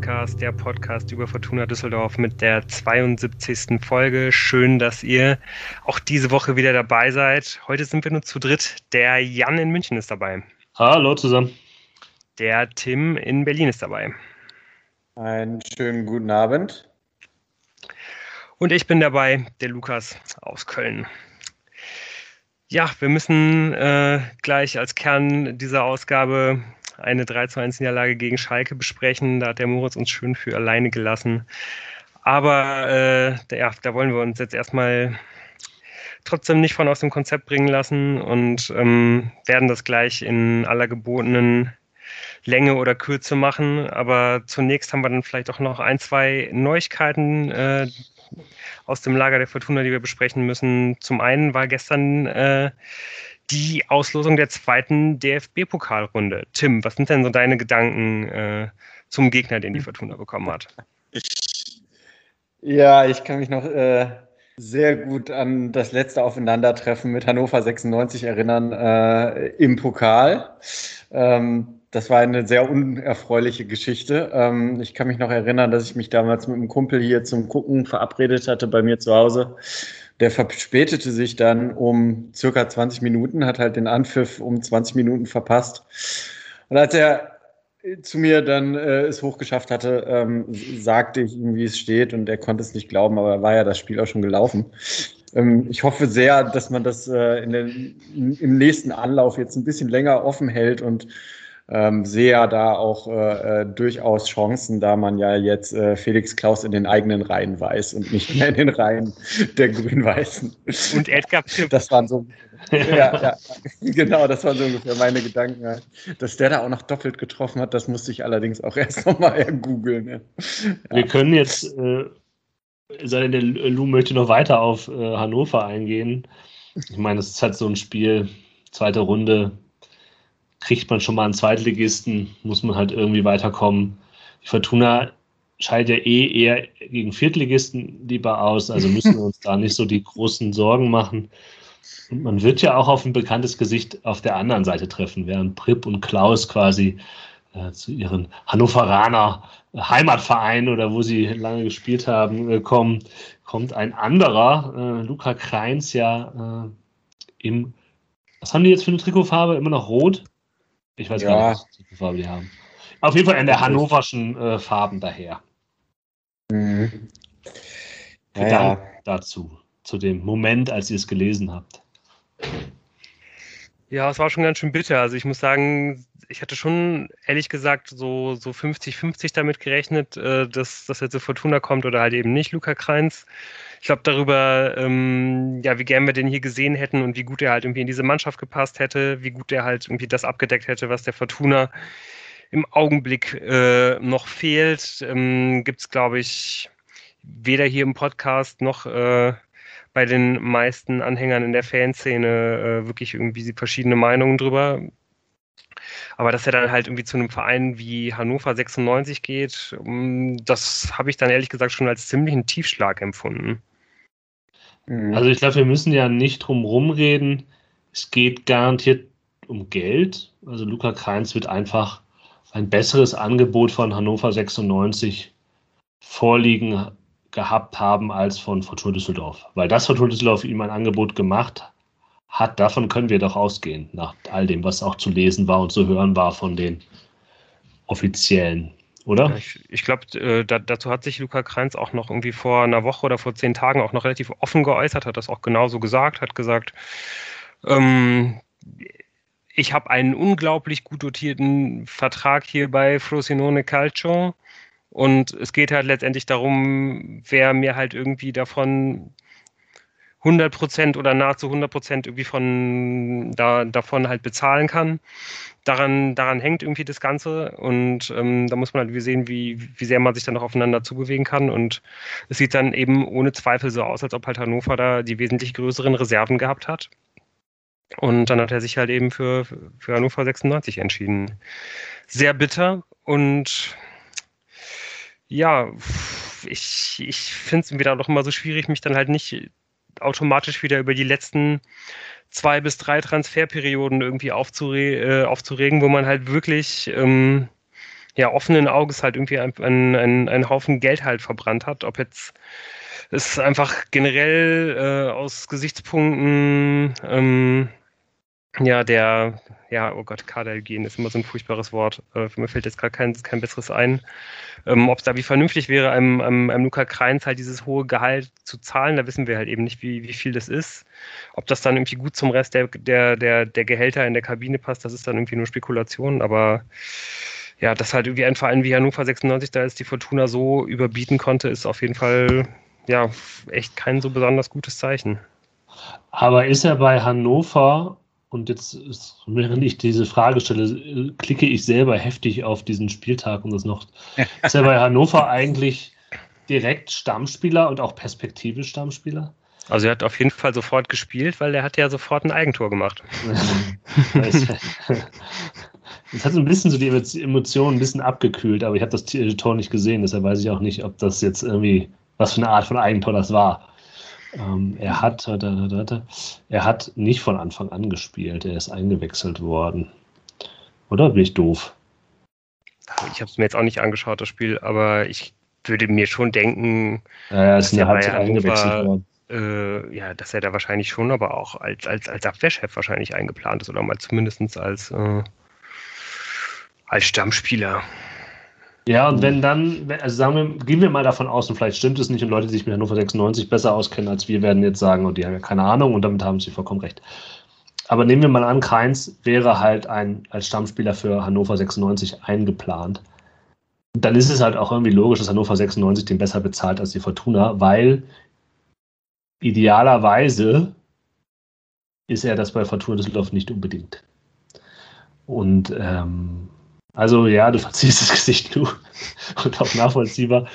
Podcast, der Podcast über Fortuna Düsseldorf mit der 72. Folge. Schön, dass ihr auch diese Woche wieder dabei seid. Heute sind wir nur zu dritt. Der Jan in München ist dabei. Hallo zusammen. Der Tim in Berlin ist dabei. Einen schönen guten Abend. Und ich bin dabei, der Lukas aus Köln. Ja, wir müssen äh, gleich als Kern dieser Ausgabe eine 3 zu 1 Niederlage gegen Schalke besprechen. Da hat der Moritz uns schön für alleine gelassen. Aber äh, da, ja, da wollen wir uns jetzt erstmal trotzdem nicht von aus dem Konzept bringen lassen und ähm, werden das gleich in aller gebotenen Länge oder Kürze machen. Aber zunächst haben wir dann vielleicht auch noch ein, zwei Neuigkeiten äh, aus dem Lager der Fortuna, die wir besprechen müssen. Zum einen war gestern äh, die Auslosung der zweiten DFB-Pokalrunde. Tim, was sind denn so deine Gedanken äh, zum Gegner, den die Fortuna bekommen hat? Ja, ich kann mich noch äh, sehr gut an das letzte Aufeinandertreffen mit Hannover 96 erinnern äh, im Pokal. Ähm, das war eine sehr unerfreuliche Geschichte. Ähm, ich kann mich noch erinnern, dass ich mich damals mit einem Kumpel hier zum Gucken verabredet hatte bei mir zu Hause. Der verspätete sich dann um circa 20 Minuten, hat halt den Anpfiff um 20 Minuten verpasst. Und als er zu mir dann äh, es hochgeschafft hatte, ähm, sagte ich ihm, wie es steht und er konnte es nicht glauben, aber war ja das Spiel auch schon gelaufen. Ähm, ich hoffe sehr, dass man das äh, den, im nächsten Anlauf jetzt ein bisschen länger offen hält und ähm, sehe ja da auch äh, äh, durchaus Chancen, da man ja jetzt äh, Felix Klaus in den eigenen Reihen weiß und nicht mehr in den Reihen der Grün-Weißen. Und Edgar Pipp. Das waren so, ja, ja, genau, das waren so ungefähr meine Gedanken. Dass der da auch noch doppelt getroffen hat, das musste ich allerdings auch erst nochmal googeln. Ja. Wir können jetzt, äh, sei denn der Lou möchte noch weiter auf äh, Hannover eingehen. Ich meine, das ist halt so ein Spiel, zweite Runde, kriegt man schon mal einen Zweitligisten, muss man halt irgendwie weiterkommen. Die Fortuna scheidet ja eh eher gegen Viertligisten lieber aus, also müssen wir uns da nicht so die großen Sorgen machen. Und man wird ja auch auf ein bekanntes Gesicht auf der anderen Seite treffen, während Pripp und Klaus quasi äh, zu ihren Hannoveraner Heimatverein oder wo sie lange gespielt haben, äh, kommen, kommt ein anderer, äh, Luca Kreins, ja äh, im, was haben die jetzt für eine Trikotfarbe? Immer noch rot? Ich weiß ja. gar nicht, welche Farbe die haben. Auf jeden Fall in der hannoverschen äh, Farben daher. Mhm. Ja, ja. dazu, zu dem Moment, als ihr es gelesen habt. Ja, es war schon ganz schön bitter. Also ich muss sagen, ich hatte schon ehrlich gesagt so, so 50-50 damit gerechnet, äh, dass, dass jetzt Fortuna kommt oder halt eben nicht Luca Kreins ich glaube, darüber, ähm, ja, wie gern wir den hier gesehen hätten und wie gut er halt irgendwie in diese Mannschaft gepasst hätte, wie gut er halt irgendwie das abgedeckt hätte, was der Fortuna im Augenblick äh, noch fehlt, ähm, gibt es, glaube ich, weder hier im Podcast noch äh, bei den meisten Anhängern in der Fanszene äh, wirklich irgendwie verschiedene Meinungen drüber. Aber dass er dann halt irgendwie zu einem Verein wie Hannover 96 geht, ähm, das habe ich dann ehrlich gesagt schon als ziemlichen Tiefschlag empfunden. Mhm. Also ich glaube, wir müssen ja nicht drum rumreden. Es geht garantiert um Geld. Also Luca Kreins wird einfach ein besseres Angebot von Hannover 96 vorliegen gehabt haben als von Fortuna Düsseldorf. Weil das Fortuna Düsseldorf ihm ein Angebot gemacht hat, davon können wir doch ausgehen, nach all dem, was auch zu lesen war und zu hören war von den Offiziellen oder? Ich, ich glaube, äh, da, dazu hat sich Luca Kreins auch noch irgendwie vor einer Woche oder vor zehn Tagen auch noch relativ offen geäußert, hat das auch genauso gesagt, hat gesagt, ähm, ich habe einen unglaublich gut dotierten Vertrag hier bei Frosinone Calcio und es geht halt letztendlich darum, wer mir halt irgendwie davon 100% oder nahezu 100% irgendwie von da, davon halt bezahlen kann daran, daran hängt irgendwie das Ganze und ähm, da muss man halt sehen, wie, wie sehr man sich dann noch aufeinander zubewegen kann und es sieht dann eben ohne Zweifel so aus, als ob halt Hannover da die wesentlich größeren Reserven gehabt hat und dann hat er sich halt eben für, für Hannover 96 entschieden. Sehr bitter und ja, ich, ich finde es wieder doch immer so schwierig, mich dann halt nicht automatisch wieder über die letzten zwei bis drei Transferperioden irgendwie aufzure äh, aufzuregen, wo man halt wirklich ähm, ja, offenen Auges halt irgendwie einen, einen, einen Haufen Geld halt verbrannt hat. Ob jetzt es einfach generell äh, aus Gesichtspunkten ähm, ja, der, ja, oh Gott, Kaderhygiene ist immer so ein furchtbares Wort. Äh, mir fällt jetzt gerade kein, kein besseres ein. Ähm, Ob es da wie vernünftig wäre, einem, einem, einem Luca Kreins halt dieses hohe Gehalt zu zahlen, da wissen wir halt eben nicht, wie, wie viel das ist. Ob das dann irgendwie gut zum Rest der, der, der, der Gehälter in der Kabine passt, das ist dann irgendwie nur Spekulation, aber ja, dass halt irgendwie ein Verein wie Hannover 96 da jetzt die Fortuna so überbieten konnte, ist auf jeden Fall ja echt kein so besonders gutes Zeichen. Aber ist er bei Hannover und jetzt, während ich diese Frage stelle, klicke ich selber heftig auf diesen Spieltag und das noch. Ist er bei Hannover eigentlich direkt Stammspieler und auch perspektivisch Stammspieler? Also er hat auf jeden Fall sofort gespielt, weil er hat ja sofort ein Eigentor gemacht. Es hat so ein bisschen so die Emotionen ein bisschen abgekühlt, aber ich habe das Tor nicht gesehen, deshalb weiß ich auch nicht, ob das jetzt irgendwie, was für eine Art von Eigentor das war. Ähm, er, hat, er hat nicht von Anfang an gespielt, er ist eingewechselt worden. Oder bin ich doof? Ich habe es mir jetzt auch nicht angeschaut, das Spiel, aber ich würde mir schon denken, ja, er Halbzeit eingewechselt worden. Äh, ja, dass er da wahrscheinlich schon, aber auch als, als, als Abwehrchef wahrscheinlich eingeplant ist oder mal zumindest als, äh, als Stammspieler. Ja, und wenn dann, also sagen wir, gehen wir mal davon aus, und vielleicht stimmt es nicht, und Leute, die sich mit Hannover 96 besser auskennen als wir, werden jetzt sagen, und die haben ja keine Ahnung, und damit haben sie vollkommen recht. Aber nehmen wir mal an, Kreins wäre halt ein, als Stammspieler für Hannover 96 eingeplant. Dann ist es halt auch irgendwie logisch, dass Hannover 96 den besser bezahlt als die Fortuna, weil idealerweise ist er das bei Fortuna Düsseldorf nicht unbedingt. Und ähm, also ja, du verziehst das Gesicht du und auch nachvollziehbar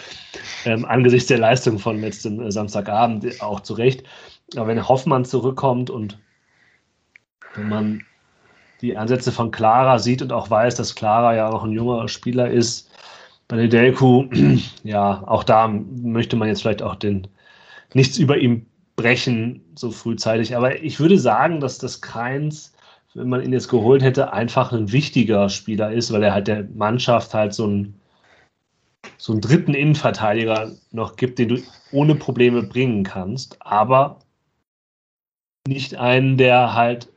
ähm, angesichts der Leistung von letzten äh, Samstagabend auch zu Recht. Aber wenn Hoffmann zurückkommt und wenn man die Ansätze von Clara sieht und auch weiß, dass Clara ja auch ein junger Spieler ist, bei Nedelku, ja, auch da möchte man jetzt vielleicht auch den nichts über ihm brechen so frühzeitig. Aber ich würde sagen, dass das Keins wenn man ihn jetzt geholt hätte, einfach ein wichtiger Spieler ist, weil er halt der Mannschaft halt so einen, so einen dritten Innenverteidiger noch gibt, den du ohne Probleme bringen kannst, aber nicht einen, der halt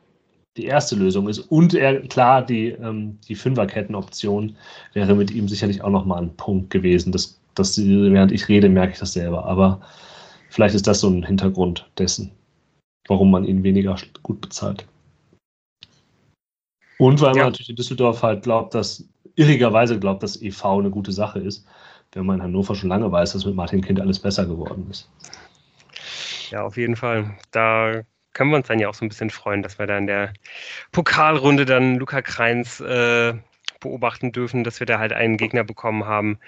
die erste Lösung ist. Und er, klar, die, ähm, die Fünferketten-Option wäre mit ihm sicherlich auch nochmal ein Punkt gewesen. Das, das, während ich rede, merke ich das selber. Aber vielleicht ist das so ein Hintergrund dessen, warum man ihn weniger gut bezahlt. Und weil man natürlich in Düsseldorf halt glaubt, dass, irrigerweise glaubt, dass EV eine gute Sache ist, wenn man in Hannover schon lange weiß, dass mit Martin Kind alles besser geworden ist. Ja, auf jeden Fall. Da können wir uns dann ja auch so ein bisschen freuen, dass wir da in der Pokalrunde dann Luca Kreins äh, beobachten dürfen, dass wir da halt einen Gegner bekommen haben,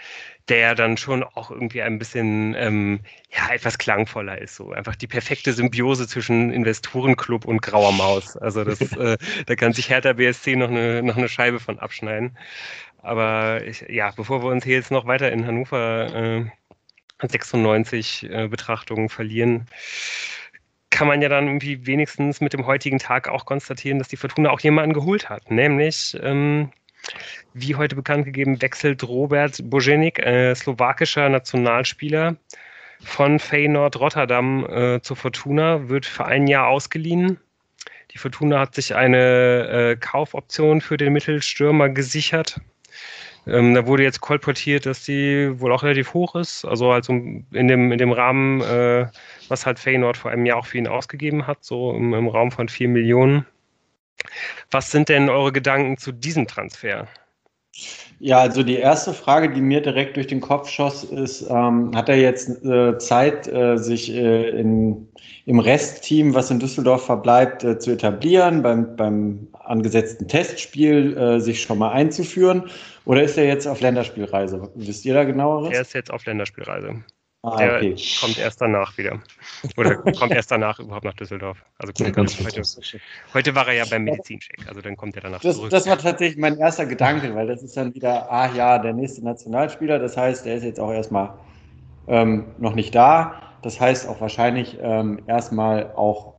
der dann schon auch irgendwie ein bisschen ähm, ja, etwas klangvoller ist. So einfach die perfekte Symbiose zwischen Investorenclub und Grauer Maus. Also das, äh, da kann sich Hertha BSC noch eine, noch eine Scheibe von abschneiden. Aber ich, ja, bevor wir uns hier jetzt noch weiter in Hannover äh, 96 äh, Betrachtungen verlieren, kann man ja dann irgendwie wenigstens mit dem heutigen Tag auch konstatieren, dass die Fortuna auch jemanden geholt hat, nämlich ähm, wie heute bekannt gegeben, wechselt Robert Bojenik, äh, slowakischer Nationalspieler von Feyenoord Rotterdam äh, zur Fortuna, wird für ein Jahr ausgeliehen. Die Fortuna hat sich eine äh, Kaufoption für den Mittelstürmer gesichert. Ähm, da wurde jetzt kolportiert, dass die wohl auch relativ hoch ist. Also, also in, dem, in dem Rahmen, äh, was halt Feyenoord vor einem Jahr auch für ihn ausgegeben hat, so im, im Raum von 4 Millionen. Was sind denn eure Gedanken zu diesem Transfer? Ja, also die erste Frage, die mir direkt durch den Kopf schoss, ist, ähm, hat er jetzt äh, Zeit, äh, sich äh, in, im Restteam, was in Düsseldorf verbleibt, äh, zu etablieren, beim, beim angesetzten Testspiel äh, sich schon mal einzuführen? Oder ist er jetzt auf Länderspielreise? Wisst ihr da genaueres? Er ist jetzt auf Länderspielreise. Ah, der okay. kommt erst danach wieder. Oder kommt erst danach überhaupt nach Düsseldorf. Also ja, ganz heute, heute, war er ja beim Medizincheck, also dann kommt er danach das, zurück. Das war tatsächlich mein erster Gedanke, weil das ist dann wieder, ah ja, der nächste Nationalspieler. Das heißt, der ist jetzt auch erstmal ähm, noch nicht da. Das heißt auch wahrscheinlich ähm, erstmal auch,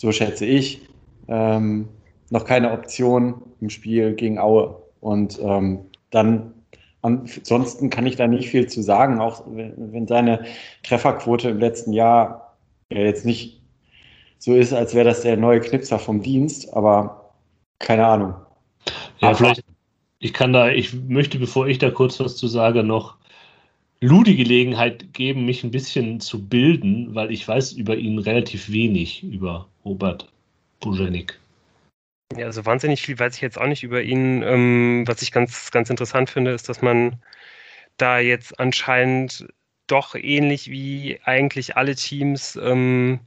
so schätze ich, ähm, noch keine Option im Spiel gegen Aue. Und ähm, dann ansonsten kann ich da nicht viel zu sagen, auch wenn seine Trefferquote im letzten Jahr ja jetzt nicht so ist, als wäre das der neue Knipser vom Dienst, aber keine Ahnung. Ja, aber vielleicht, ich kann da, ich möchte, bevor ich da kurz was zu sage, noch Lou die Gelegenheit geben, mich ein bisschen zu bilden, weil ich weiß über ihn relativ wenig, über Robert Bujanik. Ja, also wahnsinnig viel weiß ich jetzt auch nicht über ihn. Ähm, was ich ganz, ganz interessant finde, ist, dass man da jetzt anscheinend doch ähnlich wie eigentlich alle Teams ähm,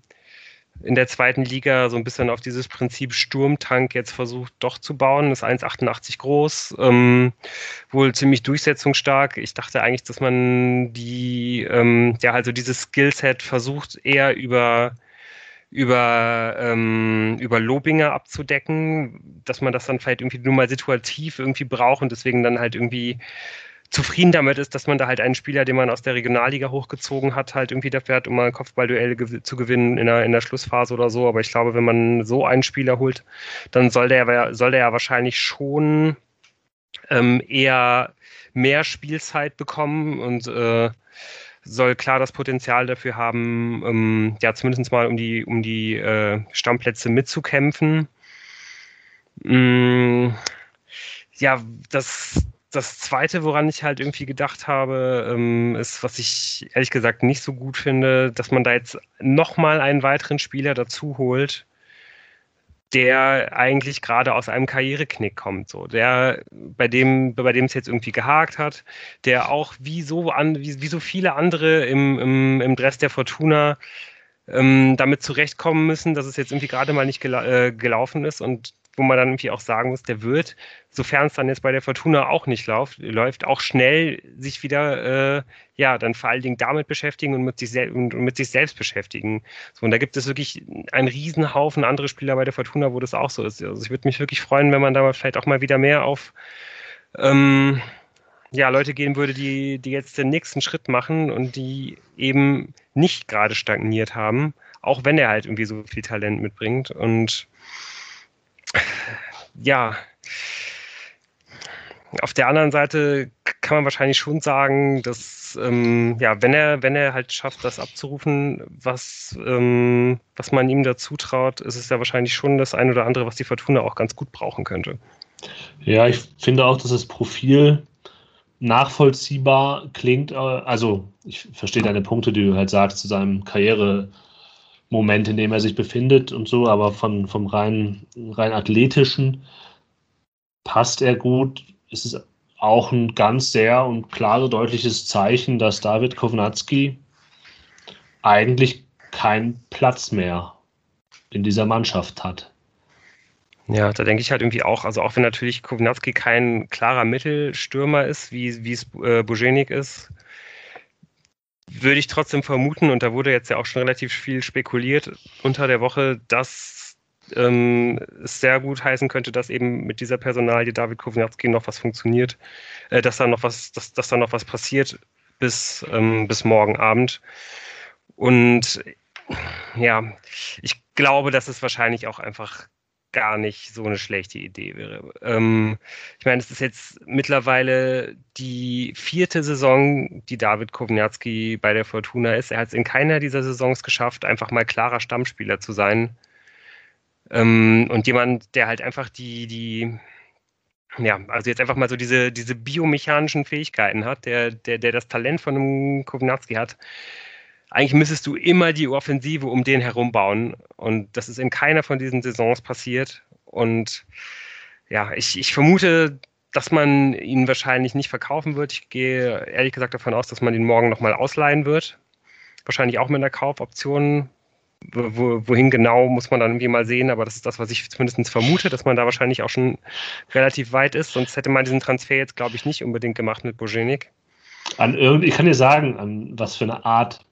in der zweiten Liga so ein bisschen auf dieses Prinzip Sturmtank jetzt versucht doch zu bauen. Ist 1,88 groß, ähm, wohl ziemlich durchsetzungsstark. Ich dachte eigentlich, dass man die, ähm, ja, also dieses Skillset versucht eher über über, ähm, über Lobinger abzudecken, dass man das dann vielleicht irgendwie nur mal situativ irgendwie braucht und deswegen dann halt irgendwie zufrieden damit ist, dass man da halt einen Spieler, den man aus der Regionalliga hochgezogen hat, halt irgendwie dafür hat, um mal Kopfballduelle gew zu gewinnen in der, in der Schlussphase oder so. Aber ich glaube, wenn man so einen Spieler holt, dann soll der, soll der ja wahrscheinlich schon ähm, eher mehr Spielzeit bekommen und äh, soll klar das Potenzial dafür haben, ähm, ja, zumindest mal um die, um die äh, Stammplätze mitzukämpfen. Mm, ja, das, das Zweite, woran ich halt irgendwie gedacht habe, ähm, ist, was ich ehrlich gesagt nicht so gut finde, dass man da jetzt nochmal einen weiteren Spieler dazu holt, der eigentlich gerade aus einem Karriereknick kommt, so der bei dem bei dem es jetzt irgendwie gehakt hat, der auch wie so an wie, wie so viele andere im, im, im Dress der Fortuna ähm, damit zurechtkommen müssen, dass es jetzt irgendwie gerade mal nicht gela äh, gelaufen ist. Und wo man dann irgendwie auch sagen muss, der wird, sofern es dann jetzt bei der Fortuna auch nicht läuft, läuft auch schnell sich wieder, äh, ja, dann vor allen Dingen damit beschäftigen und mit sich, und, und mit sich selbst beschäftigen. So, und da gibt es wirklich einen Riesenhaufen andere Spieler bei der Fortuna, wo das auch so ist. Also ich würde mich wirklich freuen, wenn man da vielleicht auch mal wieder mehr auf ähm, ja, Leute gehen würde, die, die jetzt den nächsten Schritt machen und die eben nicht gerade stagniert haben, auch wenn er halt irgendwie so viel Talent mitbringt. Und ja, auf der anderen Seite kann man wahrscheinlich schon sagen, dass ähm, ja, wenn er, wenn er halt schafft, das abzurufen, was, ähm, was man ihm dazu traut, ist es ja wahrscheinlich schon das ein oder andere, was die Fortuna auch ganz gut brauchen könnte. Ja, ich finde auch, dass das Profil nachvollziehbar klingt. Äh, also, ich verstehe deine Punkte, die du halt sagst zu seinem Karriere. Moment, in dem er sich befindet und so, aber von, vom rein, rein athletischen passt er gut. Es ist auch ein ganz sehr und klare, deutliches Zeichen, dass David Kovnatski eigentlich keinen Platz mehr in dieser Mannschaft hat. Ja, da denke ich halt irgendwie auch, also auch wenn natürlich Kovnatski kein klarer Mittelstürmer ist, wie, wie es äh, Bujenik ist, würde ich trotzdem vermuten, und da wurde jetzt ja auch schon relativ viel spekuliert unter der Woche, dass ähm, es sehr gut heißen könnte, dass eben mit dieser Personalie David Kovnatski noch was funktioniert, äh, dass da noch was, dass, dass da noch was passiert bis, ähm, bis morgen Abend. Und ja, ich glaube, dass es wahrscheinlich auch einfach gar nicht so eine schlechte Idee wäre. Ähm, ich meine, es ist jetzt mittlerweile die vierte Saison, die David Kovnatski bei der Fortuna ist. Er hat es in keiner dieser Saisons geschafft, einfach mal klarer Stammspieler zu sein. Ähm, und jemand, der halt einfach die, die, ja, also jetzt einfach mal so diese, diese biomechanischen Fähigkeiten hat, der, der, der das Talent von einem Kovnatski hat, eigentlich müsstest du immer die Offensive um den herum bauen. Und das ist in keiner von diesen Saisons passiert. Und ja, ich, ich vermute, dass man ihn wahrscheinlich nicht verkaufen wird. Ich gehe ehrlich gesagt davon aus, dass man ihn morgen nochmal ausleihen wird. Wahrscheinlich auch mit einer Kaufoption. Wo, wohin genau, muss man dann irgendwie mal sehen, aber das ist das, was ich zumindest vermute, dass man da wahrscheinlich auch schon relativ weit ist. Sonst hätte man diesen Transfer jetzt, glaube ich, nicht unbedingt gemacht mit Bojenik. An ich kann dir sagen, an was für eine Art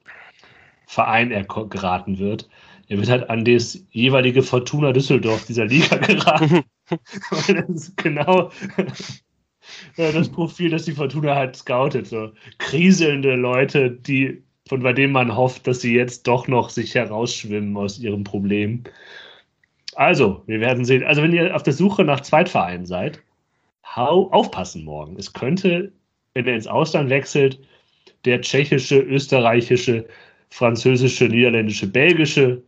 Verein er geraten wird. Er wird halt an das jeweilige Fortuna Düsseldorf dieser Liga geraten. das ist genau das Profil, das die Fortuna halt scoutet. So kriselnde Leute, die, von bei denen man hofft, dass sie jetzt doch noch sich herausschwimmen aus ihrem Problem. Also, wir werden sehen. Also, wenn ihr auf der Suche nach Zweitvereinen seid, hau, aufpassen morgen. Es könnte wenn er ins Ausland wechselt, der tschechische, österreichische, französische, niederländische, belgische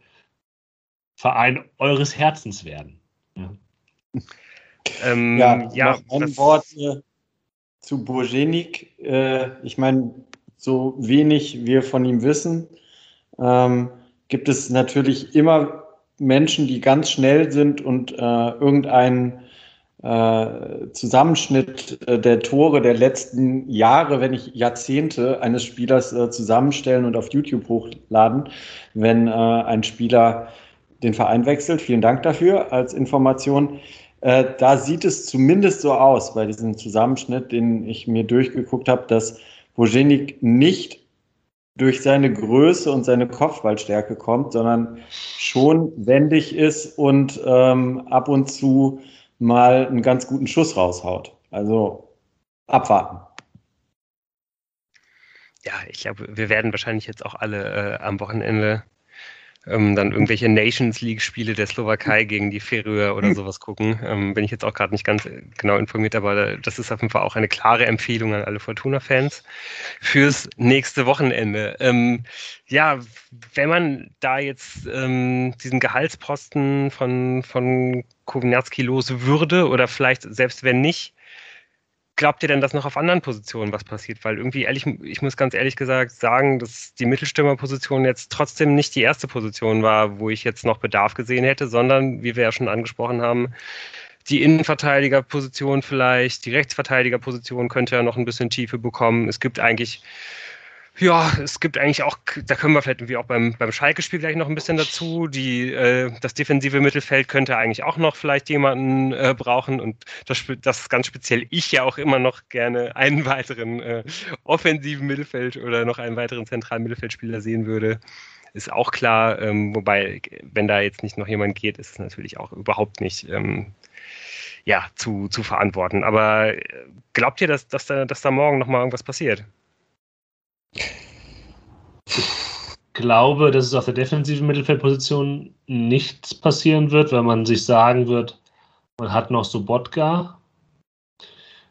Verein eures Herzens werden. Ja, ähm, ja, ja noch ein Wort äh, zu Burjenik. Äh, ich meine, so wenig wir von ihm wissen, ähm, gibt es natürlich immer Menschen, die ganz schnell sind und äh, irgendeinen äh, Zusammenschnitt äh, der Tore der letzten Jahre, wenn nicht Jahrzehnte eines Spielers äh, zusammenstellen und auf YouTube hochladen, wenn äh, ein Spieler den Verein wechselt. Vielen Dank dafür als Information. Äh, da sieht es zumindest so aus bei diesem Zusammenschnitt, den ich mir durchgeguckt habe, dass Bojenik nicht durch seine Größe und seine Kopfballstärke kommt, sondern schon wendig ist und ähm, ab und zu mal einen ganz guten Schuss raushaut. Also abwarten. Ja, ich glaube, wir werden wahrscheinlich jetzt auch alle äh, am Wochenende ähm, dann irgendwelche Nations League-Spiele der Slowakei gegen die Färöer oder sowas gucken. Ähm, bin ich jetzt auch gerade nicht ganz äh, genau informiert, aber das ist auf jeden Fall auch eine klare Empfehlung an alle Fortuna-Fans fürs nächste Wochenende. Ähm, ja, wenn man da jetzt ähm, diesen Gehaltsposten von, von Kowinatski los würde oder vielleicht selbst wenn nicht, glaubt ihr denn, dass noch auf anderen Positionen was passiert? Weil irgendwie, ehrlich, ich muss ganz ehrlich gesagt sagen, dass die Mittelstürmerposition jetzt trotzdem nicht die erste Position war, wo ich jetzt noch Bedarf gesehen hätte, sondern, wie wir ja schon angesprochen haben, die Innenverteidigerposition vielleicht, die Rechtsverteidigerposition könnte ja noch ein bisschen Tiefe bekommen. Es gibt eigentlich ja, es gibt eigentlich auch, da können wir vielleicht irgendwie auch beim, beim Schalke-Spiel gleich noch ein bisschen dazu. Die, äh, das defensive Mittelfeld könnte eigentlich auch noch vielleicht jemanden äh, brauchen und das, das ganz speziell ich ja auch immer noch gerne einen weiteren äh, offensiven Mittelfeld oder noch einen weiteren zentralen Mittelfeldspieler sehen würde. Ist auch klar, ähm, wobei, wenn da jetzt nicht noch jemand geht, ist es natürlich auch überhaupt nicht ähm, ja, zu, zu verantworten. Aber äh, glaubt ihr, dass, dass, da, dass da morgen nochmal irgendwas passiert? Ich glaube, dass es auf der defensiven Mittelfeldposition nichts passieren wird, weil man sich sagen wird, man hat noch Sobotka.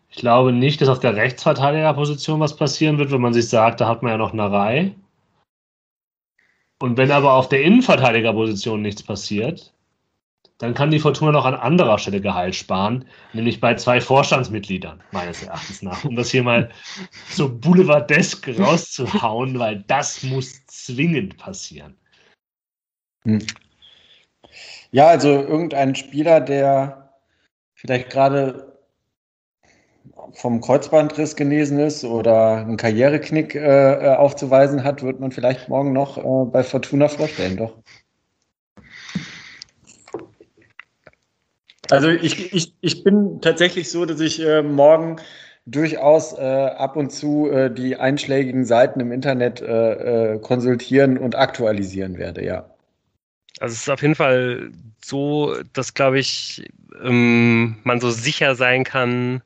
Ich glaube nicht, dass auf der Rechtsverteidigerposition was passieren wird, wenn man sich sagt, da hat man ja noch eine Reihe. Und wenn aber auf der Innenverteidigerposition nichts passiert, dann kann die Fortuna noch an anderer Stelle Gehalt sparen, nämlich bei zwei Vorstandsmitgliedern, meines Erachtens nach, um das hier mal so boulevardesk rauszuhauen, weil das muss zwingend passieren. Hm. Ja, also irgendein Spieler, der vielleicht gerade vom Kreuzbandriss genesen ist oder einen Karriereknick äh, aufzuweisen hat, wird man vielleicht morgen noch äh, bei Fortuna vorstellen, doch. Also ich, ich, ich bin tatsächlich so, dass ich äh, morgen durchaus äh, ab und zu äh, die einschlägigen Seiten im Internet äh, äh, konsultieren und aktualisieren werde, ja. Also es ist auf jeden Fall so, dass, glaube ich, ähm, man so sicher sein kann,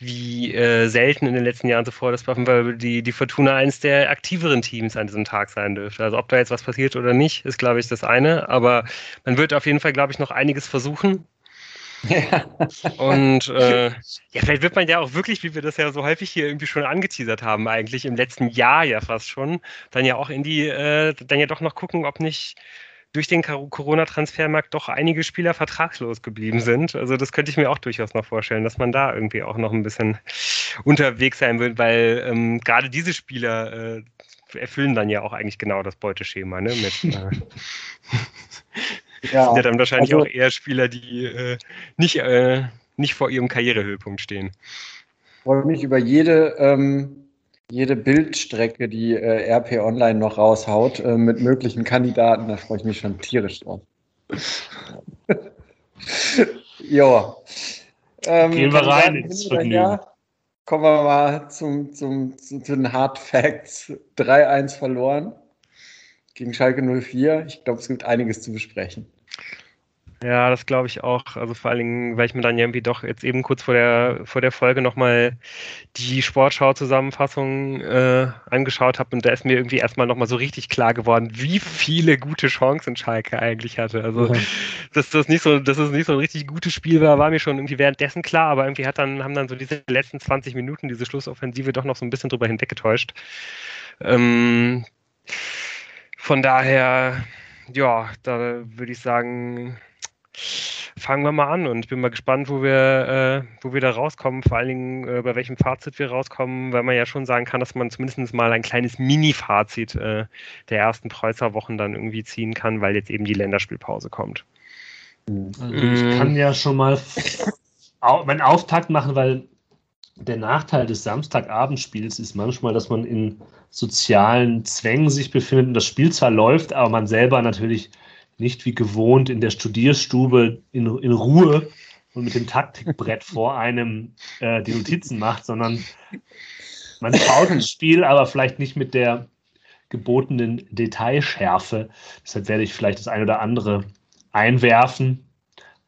wie äh, selten in den letzten Jahren zuvor, dass auf jeden Fall die, die Fortuna eines der aktiveren Teams an diesem Tag sein dürfte. Also ob da jetzt was passiert oder nicht, ist, glaube ich, das eine. Aber man wird auf jeden Fall, glaube ich, noch einiges versuchen. Und äh, ja, vielleicht wird man ja auch wirklich, wie wir das ja so häufig hier irgendwie schon angeteasert haben, eigentlich im letzten Jahr ja fast schon, dann ja auch in die, äh, dann ja doch noch gucken, ob nicht durch den Corona-Transfermarkt doch einige Spieler vertragslos geblieben sind. Also das könnte ich mir auch durchaus noch vorstellen, dass man da irgendwie auch noch ein bisschen unterwegs sein wird, weil ähm, gerade diese Spieler äh, erfüllen dann ja auch eigentlich genau das Beuteschema, ne? Mit, äh, Ja, sind ja dann wahrscheinlich also, auch eher Spieler, die äh, nicht, äh, nicht vor ihrem Karrierehöhepunkt stehen. Ich freue mich über jede, ähm, jede Bildstrecke, die äh, RP Online noch raushaut, äh, mit möglichen Kandidaten. Da freue ich mich schon tierisch drauf. ja. Ähm, Gehen wir rein ins Vergnügen. Kommen wir mal zum, zum, zu, zu den Hard Facts. 3-1 verloren gegen Schalke 04. Ich glaube, es gibt einiges zu besprechen. Ja, das glaube ich auch. Also vor allen Dingen, weil ich mir dann irgendwie doch jetzt eben kurz vor der, vor der Folge nochmal die Sportschau-Zusammenfassung äh, angeschaut habe und da ist mir irgendwie erstmal nochmal so richtig klar geworden, wie viele gute Chancen Schalke eigentlich hatte. Also, ja. dass das nicht so, dass es nicht so ein richtig gutes Spiel war, war mir schon irgendwie währenddessen klar, aber irgendwie hat dann, haben dann so diese letzten 20 Minuten, diese Schlussoffensive doch noch so ein bisschen drüber hinweggetäuscht. Ähm, von daher, ja, da würde ich sagen, fangen wir mal an und bin mal gespannt, wo wir, äh, wo wir da rauskommen, vor allen Dingen äh, bei welchem Fazit wir rauskommen, weil man ja schon sagen kann, dass man zumindest mal ein kleines Mini-Fazit äh, der ersten Preußer Wochen dann irgendwie ziehen kann, weil jetzt eben die Länderspielpause kommt. Also ich kann ja schon mal meinen Auftakt machen, weil der Nachteil des Samstagabendspiels ist manchmal, dass man in sozialen Zwängen sich befindet und das Spiel zwar läuft, aber man selber natürlich nicht wie gewohnt in der Studierstube in, in Ruhe und mit dem Taktikbrett vor einem äh, die Notizen macht, sondern man schaut das Spiel, aber vielleicht nicht mit der gebotenen Detailschärfe. Deshalb werde ich vielleicht das eine oder andere einwerfen,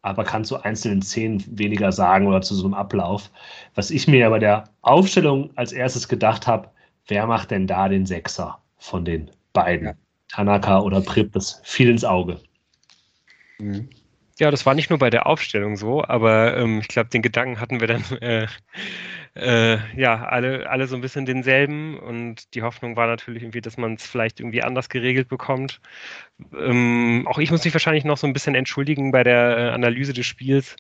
aber kann zu einzelnen Szenen weniger sagen oder zu so einem Ablauf. Was ich mir ja bei der Aufstellung als erstes gedacht habe, wer macht denn da den Sechser von den beiden? Tanaka oder Prip, das fiel ins Auge. Mhm. Ja, das war nicht nur bei der Aufstellung so, aber ähm, ich glaube, den Gedanken hatten wir dann äh, äh, ja alle, alle so ein bisschen denselben und die Hoffnung war natürlich irgendwie, dass man es vielleicht irgendwie anders geregelt bekommt. Ähm, auch ich muss mich wahrscheinlich noch so ein bisschen entschuldigen bei der äh, Analyse des Spiels.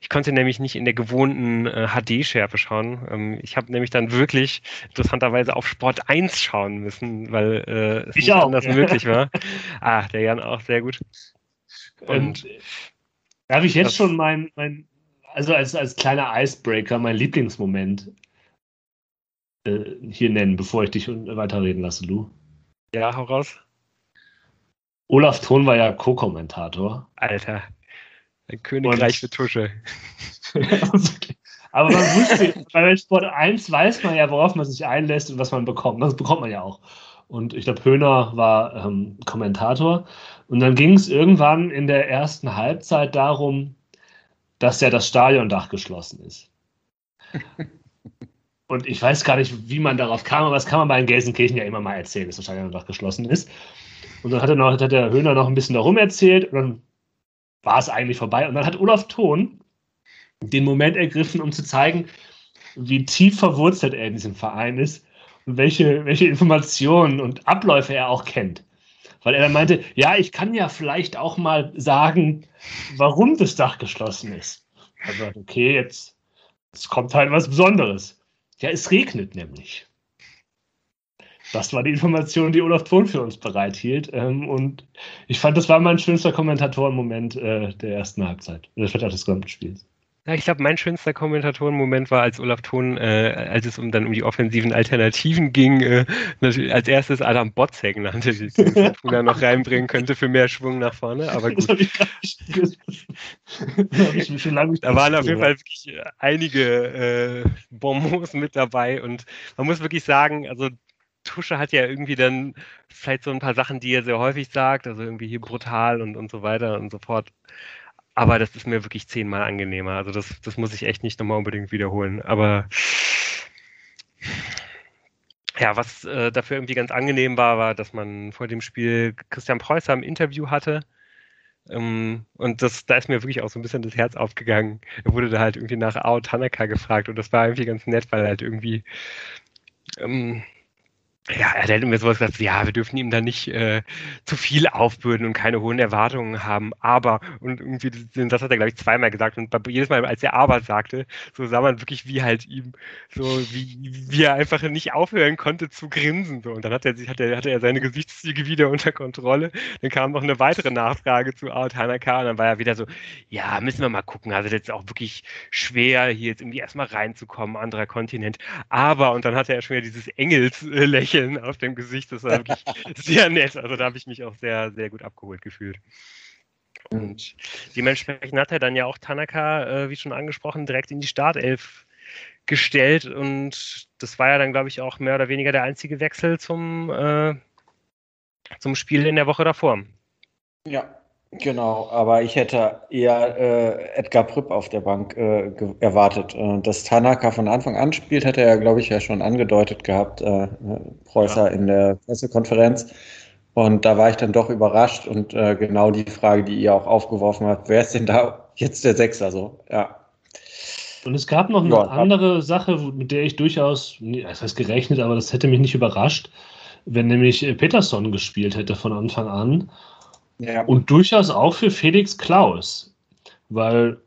Ich konnte nämlich nicht in der gewohnten äh, HD-Schärfe schauen. Ähm, ich habe nämlich dann wirklich interessanterweise auf Sport 1 schauen müssen, weil äh, es ich nicht auch. anders möglich war. Ah, der Jan auch, sehr gut. Und ähm, darf ich jetzt schon mein, mein, also als, als kleiner Icebreaker, mein Lieblingsmoment äh, hier nennen, bevor ich dich weiterreden lasse, Lou? Ja, hau raus. Olaf Thon war ja Co-Kommentator. Alter, ein Königreich für Tusche. Aber man wusste, bei Sport 1 weiß man ja, worauf man sich einlässt und was man bekommt. Das bekommt man ja auch. Und ich glaube, Höhner war ähm, Kommentator. Und dann ging es irgendwann in der ersten Halbzeit darum, dass ja das Stadiondach geschlossen ist. Und ich weiß gar nicht, wie man darauf kam, aber das kann man bei den Gelsenkirchen ja immer mal erzählen, dass das Stadiondach geschlossen ist. Und dann hat, er noch, hat der Höhner noch ein bisschen darum erzählt und dann war es eigentlich vorbei. Und dann hat Olaf Thon den Moment ergriffen, um zu zeigen, wie tief verwurzelt er in diesem Verein ist und welche, welche Informationen und Abläufe er auch kennt. Weil er dann meinte, ja, ich kann ja vielleicht auch mal sagen, warum das Dach geschlossen ist. Also, okay, jetzt, jetzt kommt halt was Besonderes. Ja, es regnet nämlich. Das war die Information, die Olaf Thon für uns bereithielt. Ähm, und ich fand, das war mein schönster Kommentatorenmoment äh, der ersten Halbzeit, des gesamten Spiels. Ja, ich glaube, mein schönster Kommentatorenmoment war, als Olaf Thon, äh, als es um dann um die offensiven Alternativen ging, äh, als erstes Adam Botzek nannte, den er noch reinbringen könnte für mehr Schwung nach vorne. Aber gut. da waren auf jeden Fall wirklich einige äh, Bonbons mit dabei und man muss wirklich sagen, also Tusche hat ja irgendwie dann vielleicht so ein paar Sachen, die er sehr häufig sagt, also irgendwie hier brutal und, und so weiter und so fort. Aber das ist mir wirklich zehnmal angenehmer. Also das, das muss ich echt nicht nochmal unbedingt wiederholen. Aber ja, was äh, dafür irgendwie ganz angenehm war, war, dass man vor dem Spiel Christian Preußer im Interview hatte. Ähm, und das, da ist mir wirklich auch so ein bisschen das Herz aufgegangen. Er wurde da halt irgendwie nach Ao Tanaka gefragt und das war irgendwie ganz nett, weil er halt irgendwie ähm, ja, er hat halt immer sowas gesagt, ja, wir dürfen ihm da nicht äh, zu viel aufbürden und keine hohen Erwartungen haben, aber, und irgendwie, den Satz hat er, glaube ich, zweimal gesagt. Und jedes Mal, als er aber sagte, so sah man wirklich, wie halt ihm, so, wie, wie er einfach nicht aufhören konnte zu grinsen, so, und dann hat er hat er, hatte er seine Gesichtszüge wieder unter Kontrolle, dann kam noch eine weitere Nachfrage zu Ao Tanaka und dann war er wieder so, ja, müssen wir mal gucken, also das ist auch wirklich schwer, hier jetzt irgendwie erstmal reinzukommen, anderer Kontinent, aber, und dann hatte er schon wieder dieses Engelslächeln Lächeln auf dem Gesicht. Das war wirklich sehr nett. Also da habe ich mich auch sehr, sehr gut abgeholt gefühlt. Und dementsprechend hat er dann ja auch Tanaka, äh, wie schon angesprochen, direkt in die Startelf gestellt. Und das war ja dann, glaube ich, auch mehr oder weniger der einzige Wechsel zum, äh, zum Spiel in der Woche davor. Ja, Genau, aber ich hätte eher äh, Edgar Prüpp auf der Bank äh, erwartet. Äh, dass Tanaka von Anfang an spielt, hat er ja, glaube ich, ja schon angedeutet gehabt, äh, Preußer ja. in der Pressekonferenz. Und da war ich dann doch überrascht und äh, genau die Frage, die ihr auch aufgeworfen habt, wer ist denn da jetzt der Sechser so? Ja. Und es gab noch eine ja, andere Sache, mit der ich durchaus, das heißt gerechnet, aber das hätte mich nicht überrascht, wenn nämlich Peterson gespielt hätte von Anfang an. Ja. Und durchaus auch für Felix Klaus, weil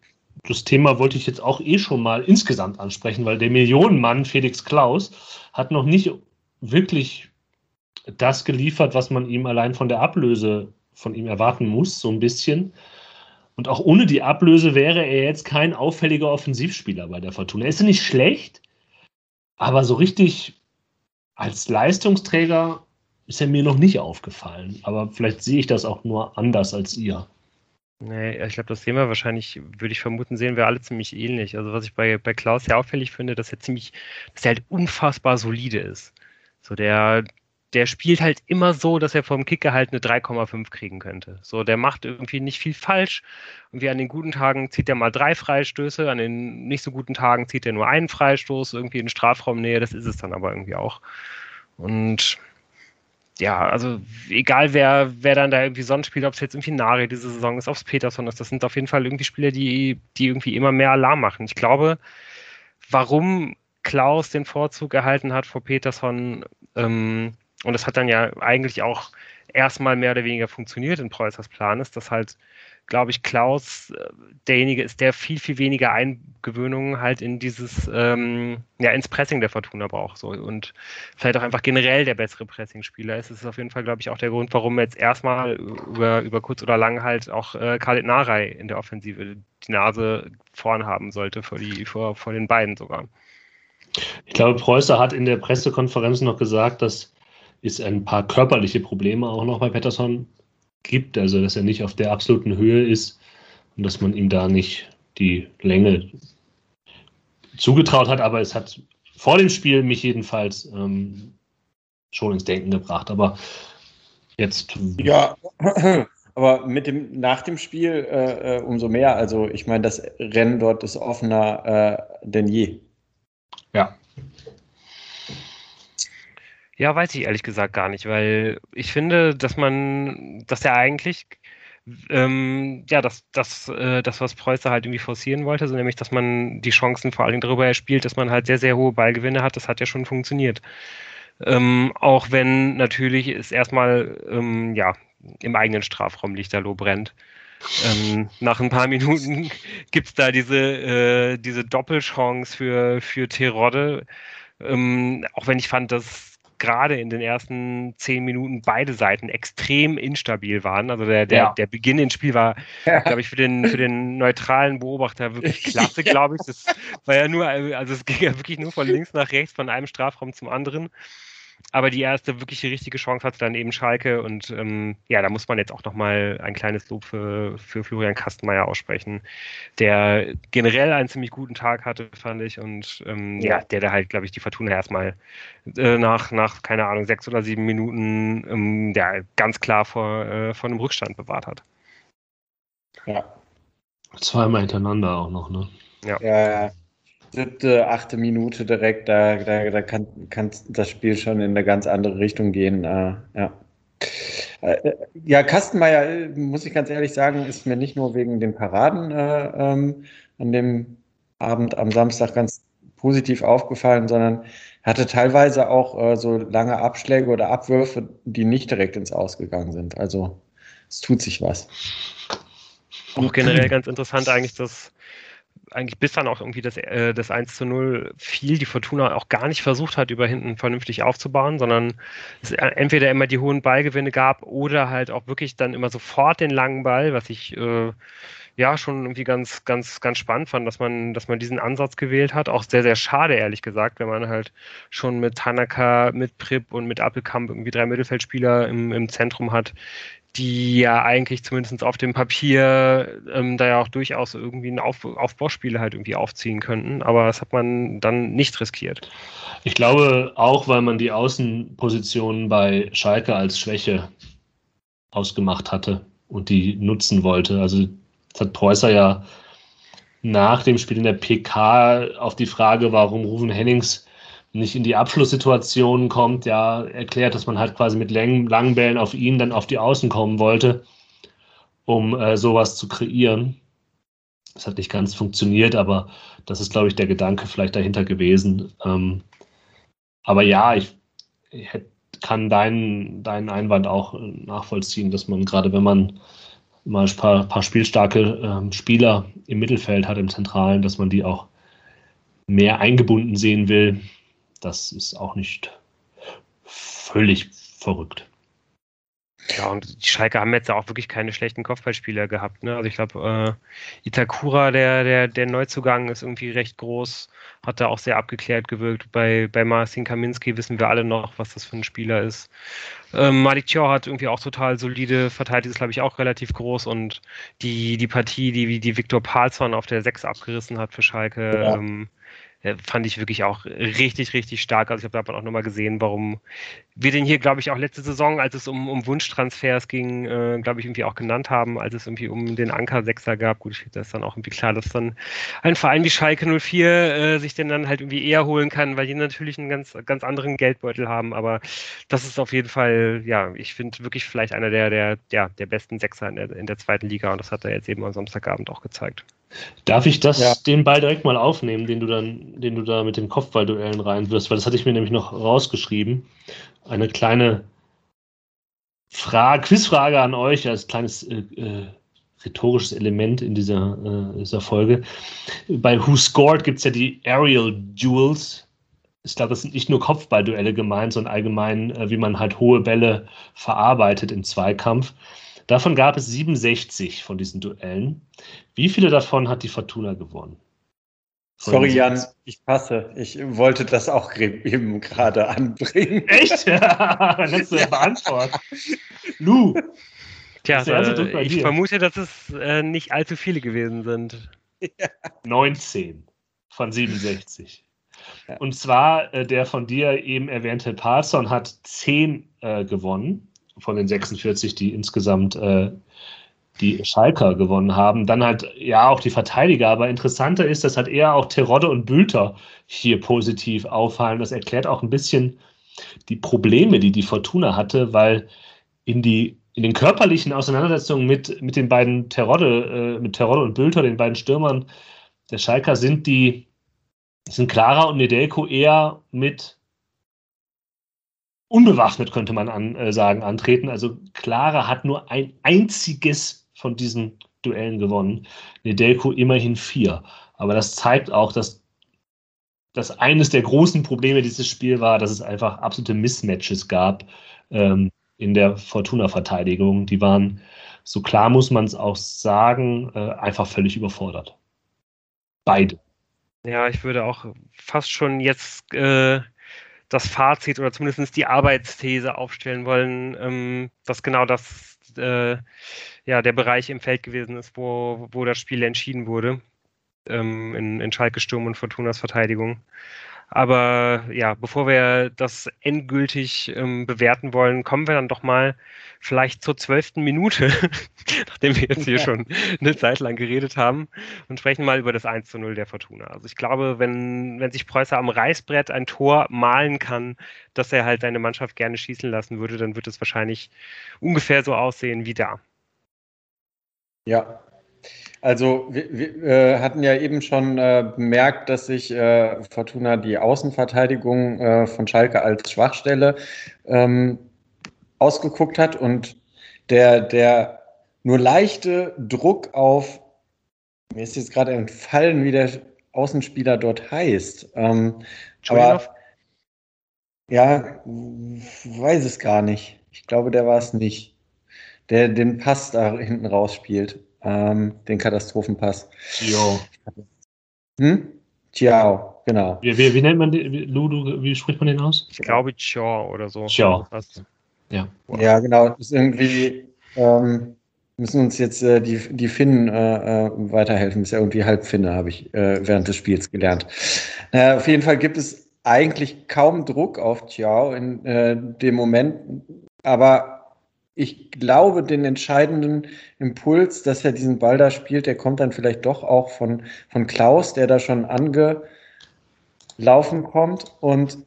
das Thema wollte ich jetzt auch eh schon mal insgesamt ansprechen, weil der Millionenmann Felix Klaus hat noch nicht wirklich das geliefert, was man ihm allein von der Ablöse von ihm erwarten muss, so ein bisschen. Und auch ohne die Ablöse wäre er jetzt kein auffälliger Offensivspieler bei der Fortuna. Er ist nicht schlecht, aber so richtig als Leistungsträger ist er mir noch nicht aufgefallen. Aber vielleicht sehe ich das auch nur anders als ihr. Nee, ich glaube, das sehen wir wahrscheinlich, würde ich vermuten, sehen wir alle ziemlich ähnlich. Also was ich bei, bei Klaus sehr auffällig finde, dass er ziemlich, dass er halt unfassbar solide ist. So der, der spielt halt immer so, dass er vom Kicker halt eine 3,5 kriegen könnte. So, der macht irgendwie nicht viel falsch. Irgendwie an den guten Tagen zieht er mal drei Freistöße, an den nicht so guten Tagen zieht er nur einen Freistoß, irgendwie in Strafraumnähe, das ist es dann aber irgendwie auch. Und ja, also egal wer, wer dann da irgendwie sonst spielt, ob es jetzt irgendwie Nari diese Saison ist, ob es Peterson ist, das sind auf jeden Fall irgendwie Spieler, die, die irgendwie immer mehr Alarm machen. Ich glaube, warum Klaus den Vorzug erhalten hat vor Peterson, ähm, und das hat dann ja eigentlich auch erstmal mehr oder weniger funktioniert in Preußers Plan, ist, dass halt glaube ich, Klaus äh, derjenige ist, der viel, viel weniger Eingewöhnungen halt in dieses, ähm, ja, ins Pressing der Fortuna braucht. So. Und vielleicht auch einfach generell der bessere Pressing-Spieler ist. Das ist auf jeden Fall, glaube ich, auch der Grund, warum jetzt erstmal über, über kurz oder lang halt auch äh, Khalid Narei in der Offensive die Nase vorn haben sollte, vor, die, vor, vor den beiden sogar. Ich glaube, Preußer hat in der Pressekonferenz noch gesagt, dass es ein paar körperliche Probleme auch noch bei Pettersson gibt, also dass er nicht auf der absoluten Höhe ist und dass man ihm da nicht die Länge zugetraut hat, aber es hat vor dem Spiel mich jedenfalls ähm, schon ins Denken gebracht. Aber jetzt. Ja, aber mit dem, nach dem Spiel äh, äh umso mehr. Also ich meine, das Rennen dort ist offener äh, denn je. Ja. Ja, weiß ich ehrlich gesagt gar nicht, weil ich finde, dass man, dass er eigentlich, ähm, ja, das, das, äh, das, was Preußer halt irgendwie forcieren wollte, so nämlich, dass man die Chancen vor allen Dingen darüber erspielt, dass man halt sehr, sehr hohe Ballgewinne hat, das hat ja schon funktioniert. Ähm, auch wenn natürlich es erstmal, ähm, ja, im eigenen Strafraum Lichterloh brennt. Ähm, nach ein paar Minuten gibt es da diese, äh, diese Doppelchance für, für Terodde. Ähm, auch wenn ich fand, dass gerade in den ersten zehn Minuten beide Seiten extrem instabil waren. Also der, der, ja. der Beginn ins Spiel war, ja. glaube ich, für den, für den neutralen Beobachter wirklich klasse, glaube ich. Das war ja nur, also es ging ja wirklich nur von links nach rechts, von einem Strafraum zum anderen. Aber die erste wirkliche richtige Chance hatte dann eben Schalke und ähm, ja, da muss man jetzt auch nochmal ein kleines Lob für, für Florian Kastenmeier aussprechen, der generell einen ziemlich guten Tag hatte, fand ich und ähm, ja. ja. der da halt, glaube ich, die Fortuna erstmal äh, nach, nach, keine Ahnung, sechs oder sieben Minuten ähm, ja, ganz klar vor, äh, vor einem Rückstand bewahrt hat. Ja. Zweimal hintereinander auch noch, ne? Ja. ja, ja siebte, achte Minute direkt, da, da, da kann, kann das Spiel schon in eine ganz andere Richtung gehen. Äh, ja. Äh, ja, Kastenmeier, muss ich ganz ehrlich sagen, ist mir nicht nur wegen den Paraden äh, ähm, an dem Abend am Samstag ganz positiv aufgefallen, sondern hatte teilweise auch äh, so lange Abschläge oder Abwürfe, die nicht direkt ins Ausgegangen sind. Also es tut sich was. Auch generell ganz interessant eigentlich, dass eigentlich bis dann auch irgendwie das, äh, das 1 zu 0 fiel, die Fortuna auch gar nicht versucht hat, über hinten vernünftig aufzubauen, sondern es entweder immer die hohen Ballgewinne gab oder halt auch wirklich dann immer sofort den langen Ball, was ich äh, ja schon irgendwie ganz, ganz, ganz spannend fand, dass man, dass man diesen Ansatz gewählt hat. Auch sehr, sehr schade, ehrlich gesagt, wenn man halt schon mit Tanaka, mit Prip und mit Appelkamp irgendwie drei Mittelfeldspieler im, im Zentrum hat, die ja eigentlich zumindest auf dem Papier ähm, da ja auch durchaus irgendwie ein auf Aufbauspiele halt irgendwie aufziehen könnten. Aber das hat man dann nicht riskiert. Ich glaube auch, weil man die Außenpositionen bei Schalke als Schwäche ausgemacht hatte. und die nutzen wollte. Also das hat Preußer ja nach dem Spiel in der PK auf die Frage, warum Rufen Hennings nicht in die Abschlusssituation kommt, ja, erklärt, dass man halt quasi mit langen, langen Bällen auf ihn dann auf die Außen kommen wollte, um äh, sowas zu kreieren. Das hat nicht ganz funktioniert, aber das ist, glaube ich, der Gedanke vielleicht dahinter gewesen. Ähm, aber ja, ich, ich kann deinen, deinen Einwand auch nachvollziehen, dass man gerade, wenn man mal ein paar, paar spielstarke ähm, Spieler im Mittelfeld hat, im Zentralen, dass man die auch mehr eingebunden sehen will. Das ist auch nicht völlig verrückt. Ja, und die Schalke haben jetzt auch wirklich keine schlechten Kopfballspieler gehabt. Ne? Also ich glaube, äh, Itakura, der, der, der Neuzugang, ist irgendwie recht groß, hat da auch sehr abgeklärt gewirkt. Bei, bei Marcin Kaminski wissen wir alle noch, was das für ein Spieler ist. Ähm, Malik Thior hat irgendwie auch total solide verteidigt, ist glaube ich auch relativ groß und die, die Partie, die, die Viktor Palsson auf der 6 abgerissen hat für Schalke, ja. ähm, äh, fand ich wirklich auch richtig, richtig stark. Also ich habe da auch nochmal gesehen, warum wir den hier, glaube ich, auch letzte Saison, als es um, um Wunschtransfers ging, äh, glaube ich, irgendwie auch genannt haben, als es irgendwie um den Anker-Sechser gab. Gut, das ist dann auch irgendwie klar, dass dann ein Verein wie Schalke 04 äh, sich den dann halt irgendwie eher holen kann, weil die natürlich einen ganz, ganz anderen Geldbeutel haben. Aber das ist auf jeden Fall, ja, ich finde wirklich vielleicht einer der, der, ja, der besten Sechser in der, in der zweiten Liga und das hat er jetzt eben am Samstagabend auch gezeigt. Darf ich das, ja. den Ball direkt mal aufnehmen, den du dann, den du da mit dem Kopfballduellen reinwirfst? Weil das hatte ich mir nämlich noch rausgeschrieben. Eine kleine Frage, Quizfrage an euch als kleines äh, äh, rhetorisches Element in dieser, äh, dieser Folge. Bei Who Scored gibt es ja die Aerial Duels. Ich glaube, das sind nicht nur Kopfballduelle gemeint, sondern allgemein, äh, wie man halt hohe Bälle verarbeitet im Zweikampf. Davon gab es 67 von diesen Duellen. Wie viele davon hat die Fortuna gewonnen? Von Sorry, Jan, ich passe. Ich wollte das auch eben gerade anbringen. Echt? Ja, dann kannst du ja beantworten. Lou. Tja, also ich dir. vermute, dass es äh, nicht allzu viele gewesen sind. Ja. 19 von 67. Ja. Und zwar äh, der von dir eben erwähnte Parson hat 10 äh, gewonnen von den 46, die insgesamt äh, die Schalker gewonnen haben. Dann halt ja auch die Verteidiger, aber interessanter ist, dass halt eher auch Terodde und Bülter hier positiv auffallen. Das erklärt auch ein bisschen die Probleme, die die Fortuna hatte, weil in die in den körperlichen Auseinandersetzungen mit, mit den beiden Terodde, äh, mit Terodde und Bülter, den beiden Stürmern der Schalker, sind die sind Clara und Nedelko eher mit unbewaffnet, könnte man an, äh, sagen, antreten. Also Clara hat nur ein einziges von diesen Duellen gewonnen. Nedelko immerhin vier. Aber das zeigt auch, dass dass eines der großen Probleme dieses Spiels war, dass es einfach absolute Mismatches gab ähm, in der Fortuna-Verteidigung. Die waren, so klar muss man es auch sagen, äh, einfach völlig überfordert. Beide. Ja, ich würde auch fast schon jetzt äh, das Fazit oder zumindest die Arbeitsthese aufstellen wollen, ähm, dass genau das äh, ja der Bereich im Feld gewesen ist, wo, wo das Spiel entschieden wurde. Ähm, in, in Schalke Sturm und Fortunas Verteidigung. Aber ja, bevor wir das endgültig ähm, bewerten wollen, kommen wir dann doch mal vielleicht zur zwölften Minute, nachdem wir jetzt hier ja. schon eine Zeit lang geredet haben, und sprechen mal über das 1 zu 0 der Fortuna. Also ich glaube, wenn, wenn sich Preußer am Reißbrett ein Tor malen kann, dass er halt seine Mannschaft gerne schießen lassen würde, dann wird es wahrscheinlich ungefähr so aussehen wie da. Ja, also wir, wir äh, hatten ja eben schon äh, bemerkt, dass sich äh, Fortuna die Außenverteidigung äh, von Schalke als Schwachstelle ähm, ausgeguckt hat und der, der nur leichte Druck auf, mir ist jetzt gerade entfallen, wie der Außenspieler dort heißt. Ähm, aber ja, weiß es gar nicht. Ich glaube, der war es nicht. Der den Pass da hinten rausspielt ähm, den Katastrophenpass. Ciao. Hm? Ciao, genau. Wie, wie, wie nennt man den, wie, Ludo, wie spricht man den aus? Ich glaube Ciao oder so. Ciao. Ja. ja, genau. Das ist irgendwie, ähm, müssen uns jetzt äh, die, die Finnen äh, äh weiterhelfen. Das ist ja irgendwie halb Finne, habe ich äh, während des Spiels gelernt. Äh, auf jeden Fall gibt es eigentlich kaum Druck auf Ciao in äh, dem Moment, aber ich glaube, den entscheidenden Impuls, dass er diesen Ball da spielt, der kommt dann vielleicht doch auch von, von Klaus, der da schon angelaufen kommt. Und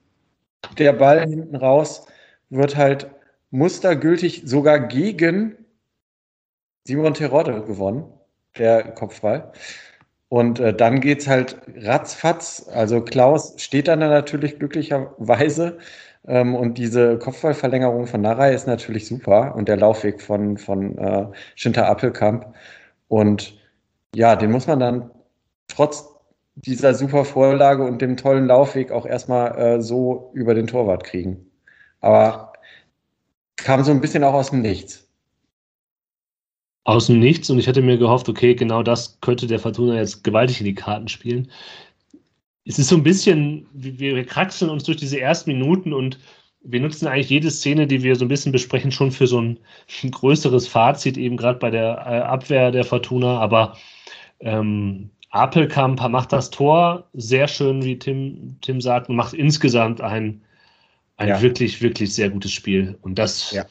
der Ball hinten raus wird halt mustergültig sogar gegen Simon Terodde gewonnen, der Kopfball. Und äh, dann es halt ratzfatz. Also Klaus steht dann da natürlich glücklicherweise ähm, und diese Kopfballverlängerung von Narei ist natürlich super und der Laufweg von, von äh, Schinter Appelkamp. Und ja, den muss man dann trotz dieser super Vorlage und dem tollen Laufweg auch erstmal äh, so über den Torwart kriegen. Aber kam so ein bisschen auch aus dem Nichts. Aus dem Nichts und ich hätte mir gehofft, okay, genau das könnte der Fortuna jetzt gewaltig in die Karten spielen es ist so ein bisschen, wir kraxeln uns durch diese ersten Minuten und wir nutzen eigentlich jede Szene, die wir so ein bisschen besprechen, schon für so ein, ein größeres Fazit, eben gerade bei der äh, Abwehr der Fortuna. Aber ähm, Apelkamp macht das Tor sehr schön, wie Tim, Tim sagt, und macht insgesamt ein, ein ja. wirklich, wirklich sehr gutes Spiel. Und das ja.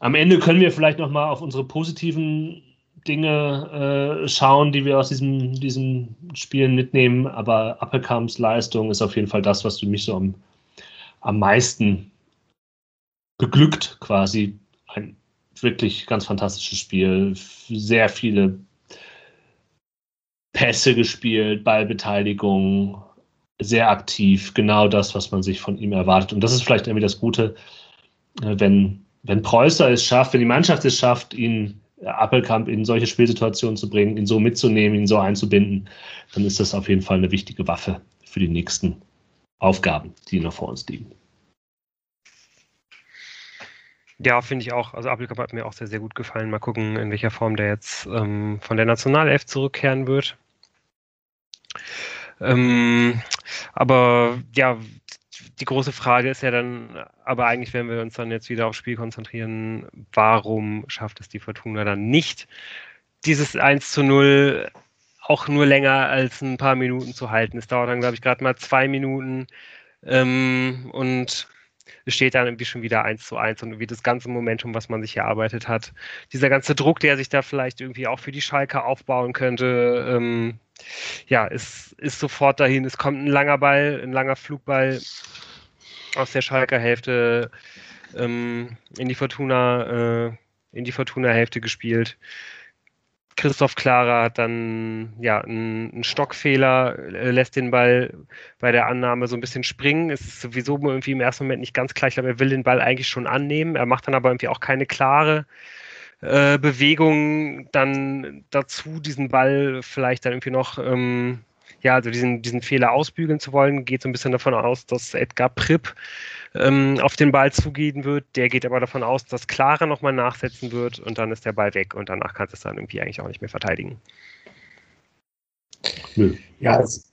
am Ende können wir vielleicht nochmal auf unsere positiven Dinge äh, schauen, die wir aus diesem, diesem Spielen mitnehmen. Aber Appelkamps Leistung ist auf jeden Fall das, was für mich so am, am meisten beglückt, quasi. Ein wirklich ganz fantastisches Spiel. Sehr viele Pässe gespielt, Ballbeteiligung, sehr aktiv, genau das, was man sich von ihm erwartet. Und das ist vielleicht irgendwie das Gute, äh, wenn, wenn Preußer es schafft, wenn die Mannschaft es schafft, ihn Appelkamp in solche Spielsituationen zu bringen, ihn so mitzunehmen, ihn so einzubinden, dann ist das auf jeden Fall eine wichtige Waffe für die nächsten Aufgaben, die noch vor uns liegen. Ja, finde ich auch. Also Appelkamp hat mir auch sehr, sehr gut gefallen. Mal gucken, in welcher Form der jetzt ähm, von der Nationalelf zurückkehren wird. Ähm, aber ja, die große Frage ist ja dann, aber eigentlich, wenn wir uns dann jetzt wieder aufs Spiel konzentrieren, warum schafft es die Fortuna dann nicht, dieses 1 zu 0 auch nur länger als ein paar Minuten zu halten? Es dauert dann, glaube ich, gerade mal zwei Minuten ähm, und es steht dann irgendwie schon wieder 1 zu 1 und irgendwie das ganze Momentum, was man sich erarbeitet hat, dieser ganze Druck, der sich da vielleicht irgendwie auch für die Schalke aufbauen könnte, ähm, ja, ist, ist sofort dahin. Es kommt ein langer Ball, ein langer Flugball aus der Schalker Hälfte ähm, in die Fortuna, äh, in die Fortuna-Hälfte gespielt. Christoph Klara hat dann ja einen, Stockfehler, äh, lässt den Ball bei der Annahme so ein bisschen springen. Ist sowieso irgendwie im ersten Moment nicht ganz klar. Ich glaube, er will den Ball eigentlich schon annehmen. Er macht dann aber irgendwie auch keine klare äh, Bewegung dann dazu, diesen Ball vielleicht dann irgendwie noch ähm, ja, also diesen, diesen Fehler ausbügeln zu wollen, geht so ein bisschen davon aus, dass Edgar Pripp ähm, auf den Ball zugehen wird. Der geht aber davon aus, dass Clara nochmal nachsetzen wird und dann ist der Ball weg und danach kannst du es dann irgendwie eigentlich auch nicht mehr verteidigen. Ja, es,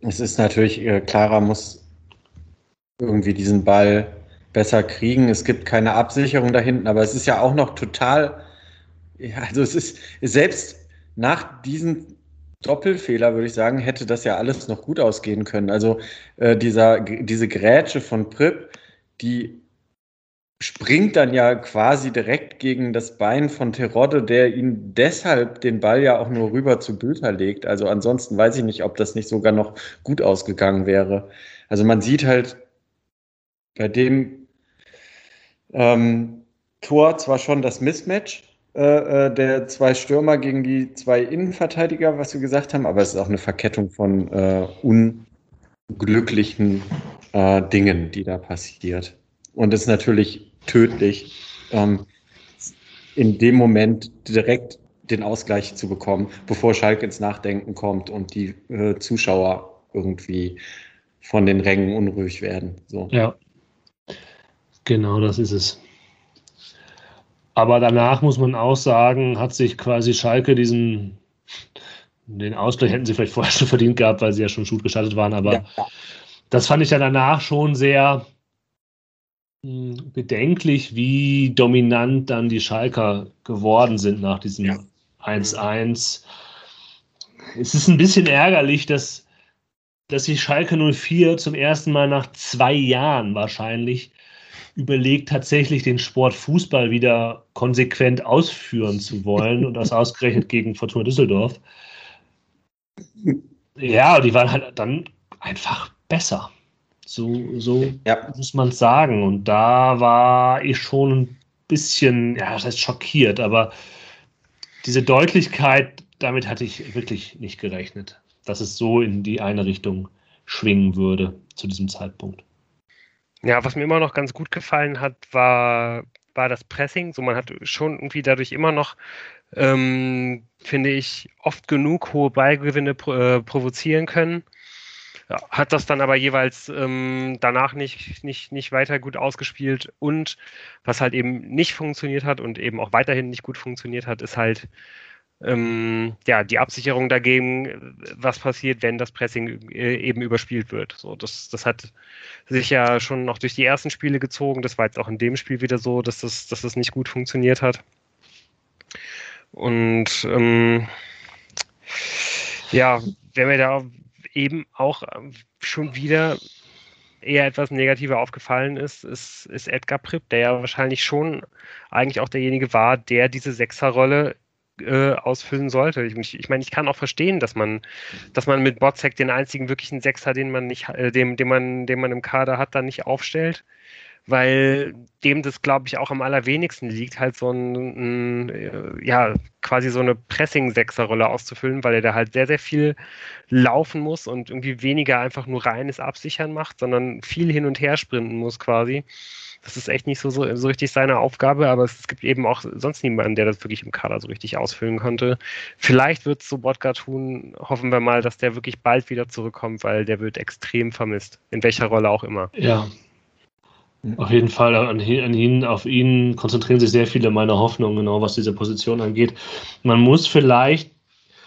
es ist natürlich, äh, Clara muss irgendwie diesen Ball besser kriegen. Es gibt keine Absicherung da hinten, aber es ist ja auch noch total, ja, also es ist selbst nach diesen Doppelfehler, würde ich sagen, hätte das ja alles noch gut ausgehen können. Also äh, dieser, diese Grätsche von Prip, die springt dann ja quasi direkt gegen das Bein von Terodde, der ihn deshalb den Ball ja auch nur rüber zu Bülter legt. Also ansonsten weiß ich nicht, ob das nicht sogar noch gut ausgegangen wäre. Also man sieht halt bei dem ähm, Tor zwar schon das Mismatch, äh, äh, der zwei Stürmer gegen die zwei Innenverteidiger, was wir gesagt haben, aber es ist auch eine Verkettung von äh, unglücklichen äh, Dingen, die da passiert. Und es ist natürlich tödlich, ähm, in dem Moment direkt den Ausgleich zu bekommen, bevor Schalke ins Nachdenken kommt und die äh, Zuschauer irgendwie von den Rängen unruhig werden. So. Ja, genau das ist es. Aber danach muss man auch sagen, hat sich quasi Schalke diesen, den Ausgleich hätten sie vielleicht vorher schon verdient gehabt, weil sie ja schon gut gestartet waren, aber ja. das fand ich ja danach schon sehr hm, bedenklich, wie dominant dann die Schalker geworden sind nach diesem 1-1. Es ist ein bisschen ärgerlich, dass, dass sich Schalke 04 zum ersten Mal nach zwei Jahren wahrscheinlich überlegt, tatsächlich den Sport Fußball wieder konsequent ausführen zu wollen und das ausgerechnet gegen Fortuna Düsseldorf. Ja, die waren halt dann einfach besser. So, so ja. muss man es sagen. Und da war ich schon ein bisschen, ja, das heißt schockiert, aber diese Deutlichkeit, damit hatte ich wirklich nicht gerechnet, dass es so in die eine Richtung schwingen würde zu diesem Zeitpunkt. Ja, was mir immer noch ganz gut gefallen hat, war, war das Pressing. So, man hat schon irgendwie dadurch immer noch, ähm, finde ich, oft genug hohe Ballgewinne äh, provozieren können. Ja, hat das dann aber jeweils ähm, danach nicht, nicht, nicht weiter gut ausgespielt. Und was halt eben nicht funktioniert hat und eben auch weiterhin nicht gut funktioniert hat, ist halt ähm, ja, die Absicherung dagegen, was passiert, wenn das Pressing äh, eben überspielt wird. So, das, das hat sich ja schon noch durch die ersten Spiele gezogen. Das war jetzt auch in dem Spiel wieder so, dass das, dass das nicht gut funktioniert hat. Und ähm, ja, wenn mir da eben auch schon wieder eher etwas negativer aufgefallen ist, ist, ist Edgar Pripp, der ja wahrscheinlich schon eigentlich auch derjenige war, der diese Sechserrolle äh, ausfüllen sollte. Ich, ich meine, ich kann auch verstehen, dass man, dass man mit Botzek den einzigen wirklichen Sechser, den man nicht, äh, dem, den man, den man im Kader hat, dann nicht aufstellt, weil dem das, glaube ich, auch am allerwenigsten liegt, halt so ein, ein äh, ja, quasi so eine Pressing-Sechser-Rolle auszufüllen, weil er da halt sehr, sehr viel laufen muss und irgendwie weniger einfach nur reines Absichern macht, sondern viel hin und her sprinten muss quasi. Das ist echt nicht so, so, so richtig seine Aufgabe, aber es gibt eben auch sonst niemanden, der das wirklich im Kader so richtig ausfüllen konnte. Vielleicht wird es so Bodka tun. Hoffen wir mal, dass der wirklich bald wieder zurückkommt, weil der wird extrem vermisst. In welcher Rolle auch immer. Ja. Auf jeden Fall an, ihn, auf ihn konzentrieren sich sehr viele meiner Hoffnungen, genau was diese Position angeht. Man muss vielleicht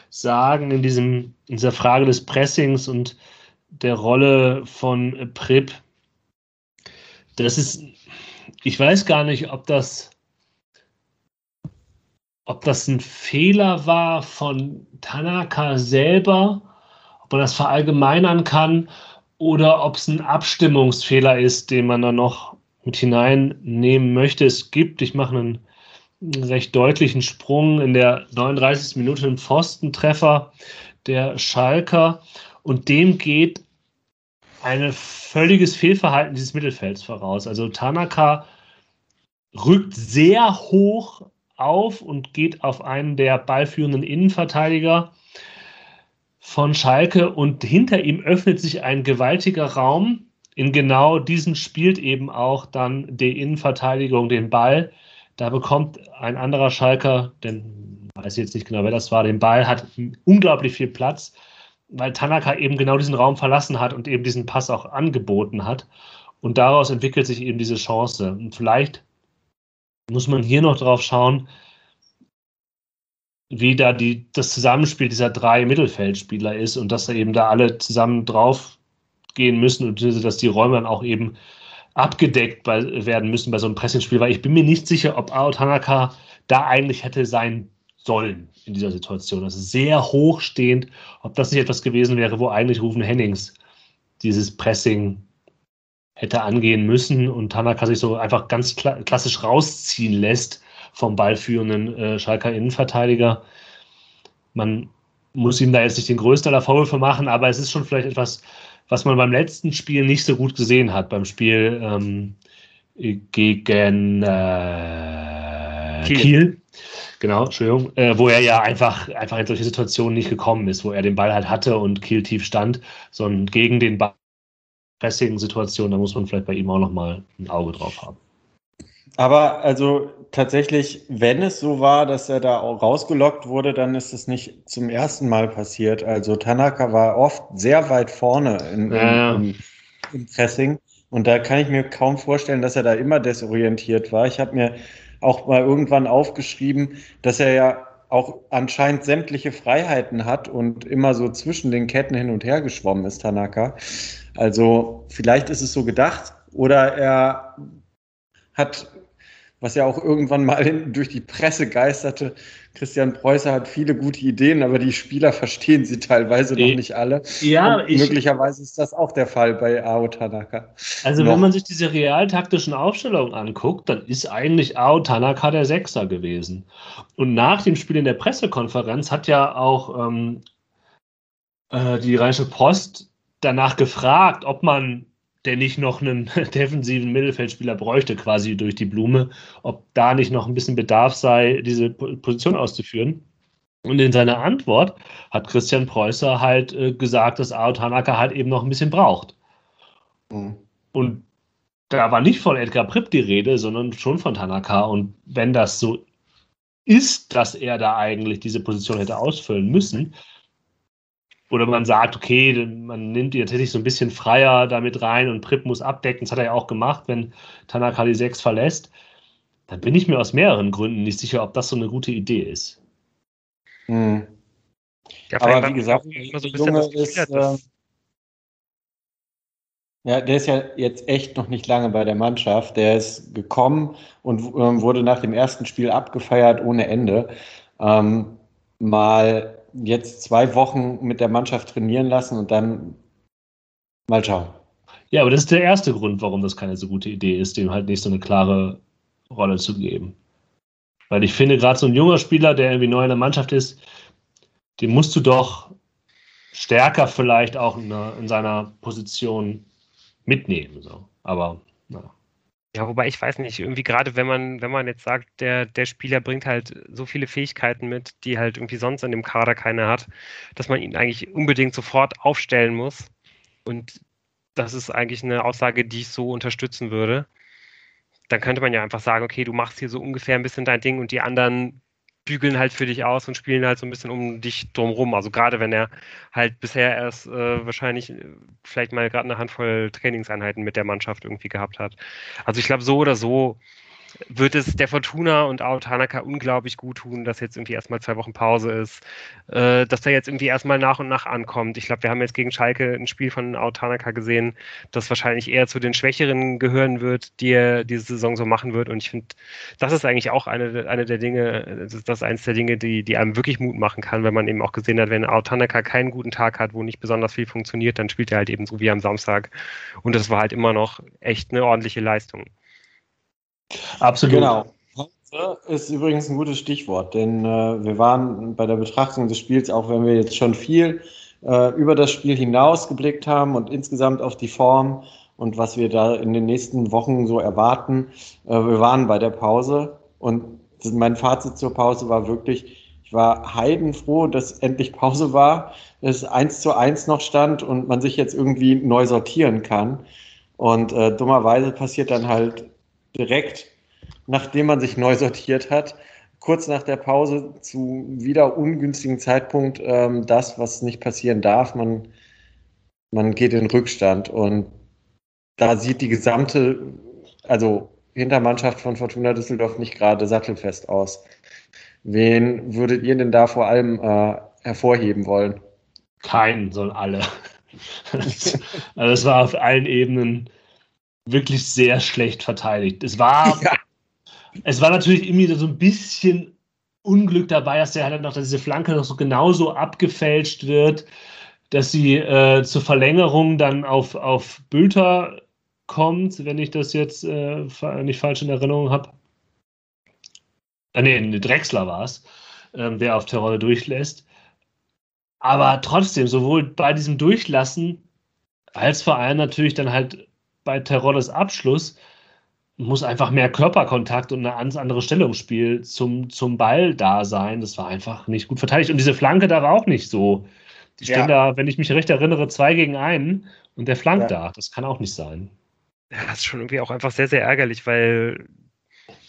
sagen, in, diesem, in dieser Frage des Pressings und der Rolle von Prip, das ist ich weiß gar nicht, ob das, ob das ein Fehler war von Tanaka selber, ob man das verallgemeinern kann oder ob es ein Abstimmungsfehler ist, den man da noch mit hineinnehmen möchte. Es gibt, ich mache einen recht deutlichen Sprung in der 39. Minute einen Pfostentreffer der Schalker und dem geht ein völliges Fehlverhalten dieses Mittelfelds voraus. Also Tanaka rückt sehr hoch auf und geht auf einen der ballführenden Innenverteidiger von Schalke und hinter ihm öffnet sich ein gewaltiger Raum. In genau diesen spielt eben auch dann die Innenverteidigung den Ball. Da bekommt ein anderer Schalker, ich weiß jetzt nicht genau, wer das war, den Ball, hat unglaublich viel Platz weil Tanaka eben genau diesen Raum verlassen hat und eben diesen Pass auch angeboten hat. Und daraus entwickelt sich eben diese Chance. Und vielleicht muss man hier noch drauf schauen, wie da die, das Zusammenspiel dieser drei Mittelfeldspieler ist und dass da eben da alle zusammen drauf gehen müssen und dass die Räume dann auch eben abgedeckt bei, werden müssen bei so einem Pressingspiel, weil ich bin mir nicht sicher, ob Ao Tanaka da eigentlich hätte sein sollen in dieser Situation. Das ist sehr hochstehend, ob das nicht etwas gewesen wäre, wo eigentlich Rufen Hennings dieses Pressing hätte angehen müssen und Tanaka sich so einfach ganz kla klassisch rausziehen lässt vom ballführenden äh, Schalker Innenverteidiger. Man muss ihm da jetzt nicht den größten aller Vorwürfe machen, aber es ist schon vielleicht etwas, was man beim letzten Spiel nicht so gut gesehen hat, beim Spiel ähm, gegen äh, Kiel. Kiel. Genau, Entschuldigung, äh, wo er ja einfach, einfach in solche Situationen nicht gekommen ist, wo er den Ball halt hatte und Kiel tief stand, sondern gegen den Ball Pressing-Situation, da muss man vielleicht bei ihm auch nochmal ein Auge drauf haben. Aber also tatsächlich, wenn es so war, dass er da auch rausgelockt wurde, dann ist es nicht zum ersten Mal passiert. Also Tanaka war oft sehr weit vorne in, ja. im, im Pressing. Und da kann ich mir kaum vorstellen, dass er da immer desorientiert war. Ich habe mir auch mal irgendwann aufgeschrieben, dass er ja auch anscheinend sämtliche Freiheiten hat und immer so zwischen den Ketten hin und her geschwommen ist, Tanaka. Also vielleicht ist es so gedacht oder er hat was ja auch irgendwann mal in, durch die Presse geisterte. Christian Preußer hat viele gute Ideen, aber die Spieler verstehen sie teilweise noch nicht alle. Ja, ich, möglicherweise ist das auch der Fall bei Ao Tanaka. Also noch. wenn man sich diese realtaktischen Aufstellungen anguckt, dann ist eigentlich Ao Tanaka der Sechser gewesen. Und nach dem Spiel in der Pressekonferenz hat ja auch ähm, äh, die Rheinische Post danach gefragt, ob man der nicht noch einen defensiven Mittelfeldspieler bräuchte, quasi durch die Blume, ob da nicht noch ein bisschen Bedarf sei, diese Position auszuführen. Und in seiner Antwort hat Christian Preußer halt äh, gesagt, dass Ao Tanaka halt eben noch ein bisschen braucht. Mhm. Und da war nicht von Edgar Pripp die Rede, sondern schon von Tanaka. Und wenn das so ist, dass er da eigentlich diese Position hätte ausfüllen müssen, oder man sagt, okay, man nimmt die tatsächlich so ein bisschen freier damit rein und Prip muss abdecken. Das hat er ja auch gemacht, wenn Tanaka die 6 verlässt. Dann bin ich mir aus mehreren Gründen nicht sicher, ob das so eine gute Idee ist. Hm. Ja, Aber wie gesagt, immer so ein Junge ist, äh, ja, der ist ja jetzt echt noch nicht lange bei der Mannschaft. Der ist gekommen und äh, wurde nach dem ersten Spiel abgefeiert ohne Ende. Ähm, mal jetzt zwei Wochen mit der Mannschaft trainieren lassen und dann mal schauen. Ja, aber das ist der erste Grund, warum das keine so gute Idee ist, dem halt nicht so eine klare Rolle zu geben. Weil ich finde, gerade so ein junger Spieler, der irgendwie neu in der Mannschaft ist, den musst du doch stärker vielleicht auch in, in seiner Position mitnehmen. So. Aber. Ja, wobei ich weiß nicht, irgendwie gerade wenn man, wenn man jetzt sagt, der, der Spieler bringt halt so viele Fähigkeiten mit, die halt irgendwie sonst in dem Kader keiner hat, dass man ihn eigentlich unbedingt sofort aufstellen muss. Und das ist eigentlich eine Aussage, die ich so unterstützen würde. Dann könnte man ja einfach sagen, okay, du machst hier so ungefähr ein bisschen dein Ding und die anderen bügeln halt für dich aus und spielen halt so ein bisschen um dich drumrum. Also gerade wenn er halt bisher erst äh, wahrscheinlich äh, vielleicht mal gerade eine Handvoll Trainingseinheiten mit der Mannschaft irgendwie gehabt hat. Also ich glaube, so oder so wird es der Fortuna und auch Tanaka unglaublich gut tun, dass jetzt irgendwie erstmal zwei Wochen Pause ist, äh, dass er jetzt irgendwie erstmal nach und nach ankommt. Ich glaube, wir haben jetzt gegen Schalke ein Spiel von Out Tanaka gesehen, das wahrscheinlich eher zu den Schwächeren gehören wird, die er diese Saison so machen wird. Und ich finde, das ist eigentlich auch eine, eine der Dinge, das ist das eines der Dinge, die, die einem wirklich Mut machen kann, wenn man eben auch gesehen hat, wenn Out Tanaka keinen guten Tag hat, wo nicht besonders viel funktioniert, dann spielt er halt eben so wie am Samstag. Und das war halt immer noch echt eine ordentliche Leistung. Absolut. Genau. Heute ist übrigens ein gutes Stichwort, denn äh, wir waren bei der Betrachtung des Spiels, auch wenn wir jetzt schon viel äh, über das Spiel hinaus geblickt haben und insgesamt auf die Form und was wir da in den nächsten Wochen so erwarten, äh, wir waren bei der Pause und mein Fazit zur Pause war wirklich, ich war heidenfroh, dass endlich Pause war, dass eins zu eins noch stand und man sich jetzt irgendwie neu sortieren kann. Und äh, dummerweise passiert dann halt direkt, nachdem man sich neu sortiert hat, kurz nach der Pause zu wieder ungünstigen Zeitpunkt ähm, das, was nicht passieren darf. Man, man geht in Rückstand und da sieht die gesamte, also Hintermannschaft von Fortuna Düsseldorf nicht gerade sattelfest aus. Wen würdet ihr denn da vor allem äh, hervorheben wollen? Keinen, sondern alle. also es war auf allen Ebenen wirklich sehr schlecht verteidigt. Es war, ja. es war natürlich irgendwie so ein bisschen Unglück dabei, dass der halt noch, dass diese Flanke noch so genauso abgefälscht wird, dass sie äh, zur Verlängerung dann auf, auf Bülter kommt, wenn ich das jetzt äh, nicht falsch in Erinnerung habe. Ah, nee, Drexler war es, äh, der auf Terrolle durchlässt. Aber trotzdem, sowohl bei diesem Durchlassen als vor allem natürlich dann halt bei Terrolles Abschluss muss einfach mehr Körperkontakt und eine ganz andere Stellungsspiel zum, zum Ball da sein. Das war einfach nicht gut verteidigt. Und diese Flanke da war auch nicht so. Die stehen ja. da, wenn ich mich recht erinnere, zwei gegen einen und der flankt ja. da. Das kann auch nicht sein. Ja, das ist schon irgendwie auch einfach sehr, sehr ärgerlich, weil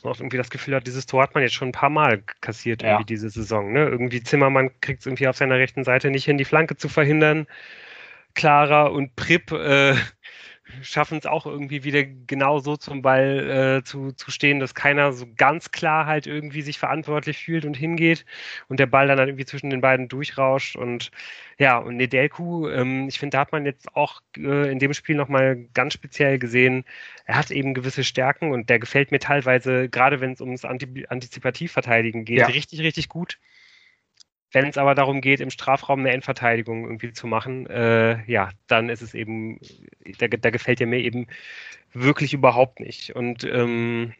man auch irgendwie das Gefühl hat, dieses Tor hat man jetzt schon ein paar Mal kassiert, irgendwie diese Saison. Ne? Irgendwie Zimmermann kriegt es irgendwie auf seiner rechten Seite nicht hin, die Flanke zu verhindern. Clara und Pripp äh, schaffen es auch irgendwie wieder genau so zum Ball äh, zu, zu stehen, dass keiner so ganz klar halt irgendwie sich verantwortlich fühlt und hingeht und der Ball dann halt irgendwie zwischen den beiden durchrauscht und ja, und Nedelku, ähm, ich finde, da hat man jetzt auch äh, in dem Spiel nochmal ganz speziell gesehen, er hat eben gewisse Stärken und der gefällt mir teilweise, gerade wenn es ums Antizipativverteidigen geht, ja. richtig, richtig gut. Wenn es aber darum geht, im Strafraum eine Endverteidigung irgendwie zu machen, äh, ja, dann ist es eben, da, da gefällt er mir eben wirklich überhaupt nicht. Und ähm,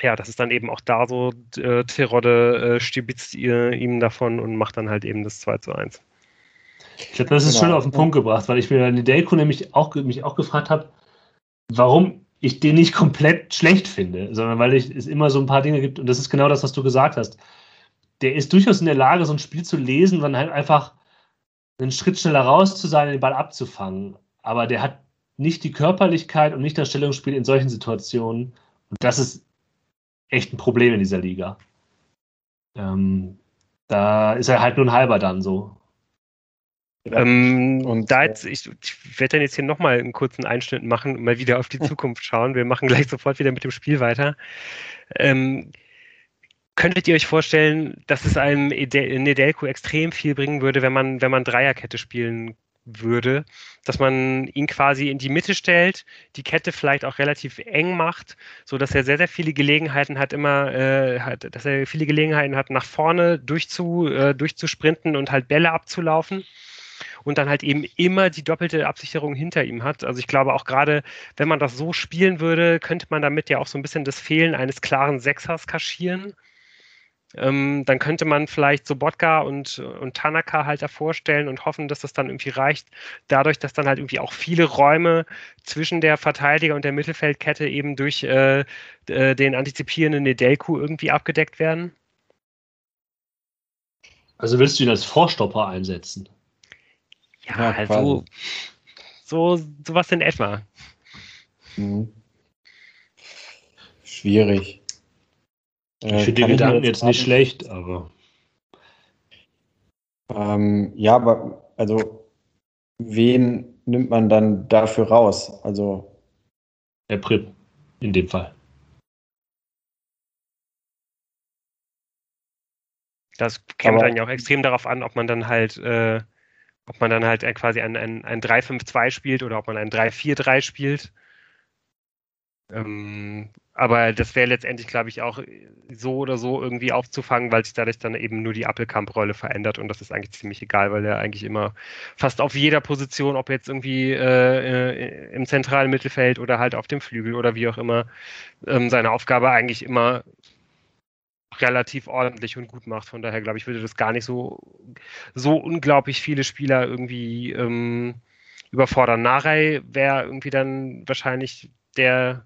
ja, das ist dann eben auch da so, äh, Terodde äh, stibitzt ihr, ihm davon und macht dann halt eben das 2 zu 1. Ich glaube, das ist genau. schön auf den Punkt gebracht, weil ich mir in Delco nämlich auch, mich auch gefragt habe, warum ich den nicht komplett schlecht finde, sondern weil ich, es immer so ein paar Dinge gibt, und das ist genau das, was du gesagt hast der ist durchaus in der Lage, so ein Spiel zu lesen und dann halt einfach einen Schritt schneller raus zu sein, den Ball abzufangen. Aber der hat nicht die Körperlichkeit und nicht das Stellungsspiel in solchen Situationen. Und das ist echt ein Problem in dieser Liga. Ähm, da ist er halt nur ein halber dann so. Ähm, und da jetzt, ich, ich werde dann jetzt hier nochmal einen kurzen Einschnitt machen und mal wieder auf die Zukunft schauen. Wir machen gleich sofort wieder mit dem Spiel weiter. Ähm, Könntet ihr euch vorstellen, dass es einem Nedelko extrem viel bringen würde, wenn man, wenn man Dreierkette spielen würde, dass man ihn quasi in die Mitte stellt, die Kette vielleicht auch relativ eng macht, so dass er sehr sehr viele Gelegenheiten hat, immer, äh, hat, dass er viele Gelegenheiten hat, nach vorne durchzu, äh, durchzusprinten und halt Bälle abzulaufen und dann halt eben immer die doppelte Absicherung hinter ihm hat. Also ich glaube auch gerade, wenn man das so spielen würde, könnte man damit ja auch so ein bisschen das Fehlen eines klaren Sechsers kaschieren. Ähm, dann könnte man vielleicht Sobotka und, und Tanaka halt davor stellen und hoffen, dass das dann irgendwie reicht, dadurch, dass dann halt irgendwie auch viele Räume zwischen der Verteidiger und der Mittelfeldkette eben durch äh, äh den antizipierenden Nedelku irgendwie abgedeckt werden. Also willst du ihn als Vorstopper einsetzen? Ja, ja also so sowas in etwa. Mhm. Schwierig. Ich äh, finde die Gedanken jetzt, nicht schlecht, aber. Ähm, ja, aber also wen nimmt man dann dafür raus? Also. Der Prip, in dem Fall. Das käme dann ja auch extrem darauf an, ob man dann halt, äh, ob man dann halt quasi ein, ein, ein 3-5-2 spielt oder ob man ein 3-4-3 spielt. Ähm, aber das wäre letztendlich, glaube ich, auch so oder so irgendwie aufzufangen, weil sich dadurch dann eben nur die Appelkamp-Rolle verändert und das ist eigentlich ziemlich egal, weil er eigentlich immer fast auf jeder Position, ob jetzt irgendwie äh, im zentralen Mittelfeld oder halt auf dem Flügel oder wie auch immer, ähm, seine Aufgabe eigentlich immer relativ ordentlich und gut macht. Von daher, glaube ich, würde das gar nicht so, so unglaublich viele Spieler irgendwie ähm, überfordern. Narei wäre irgendwie dann wahrscheinlich der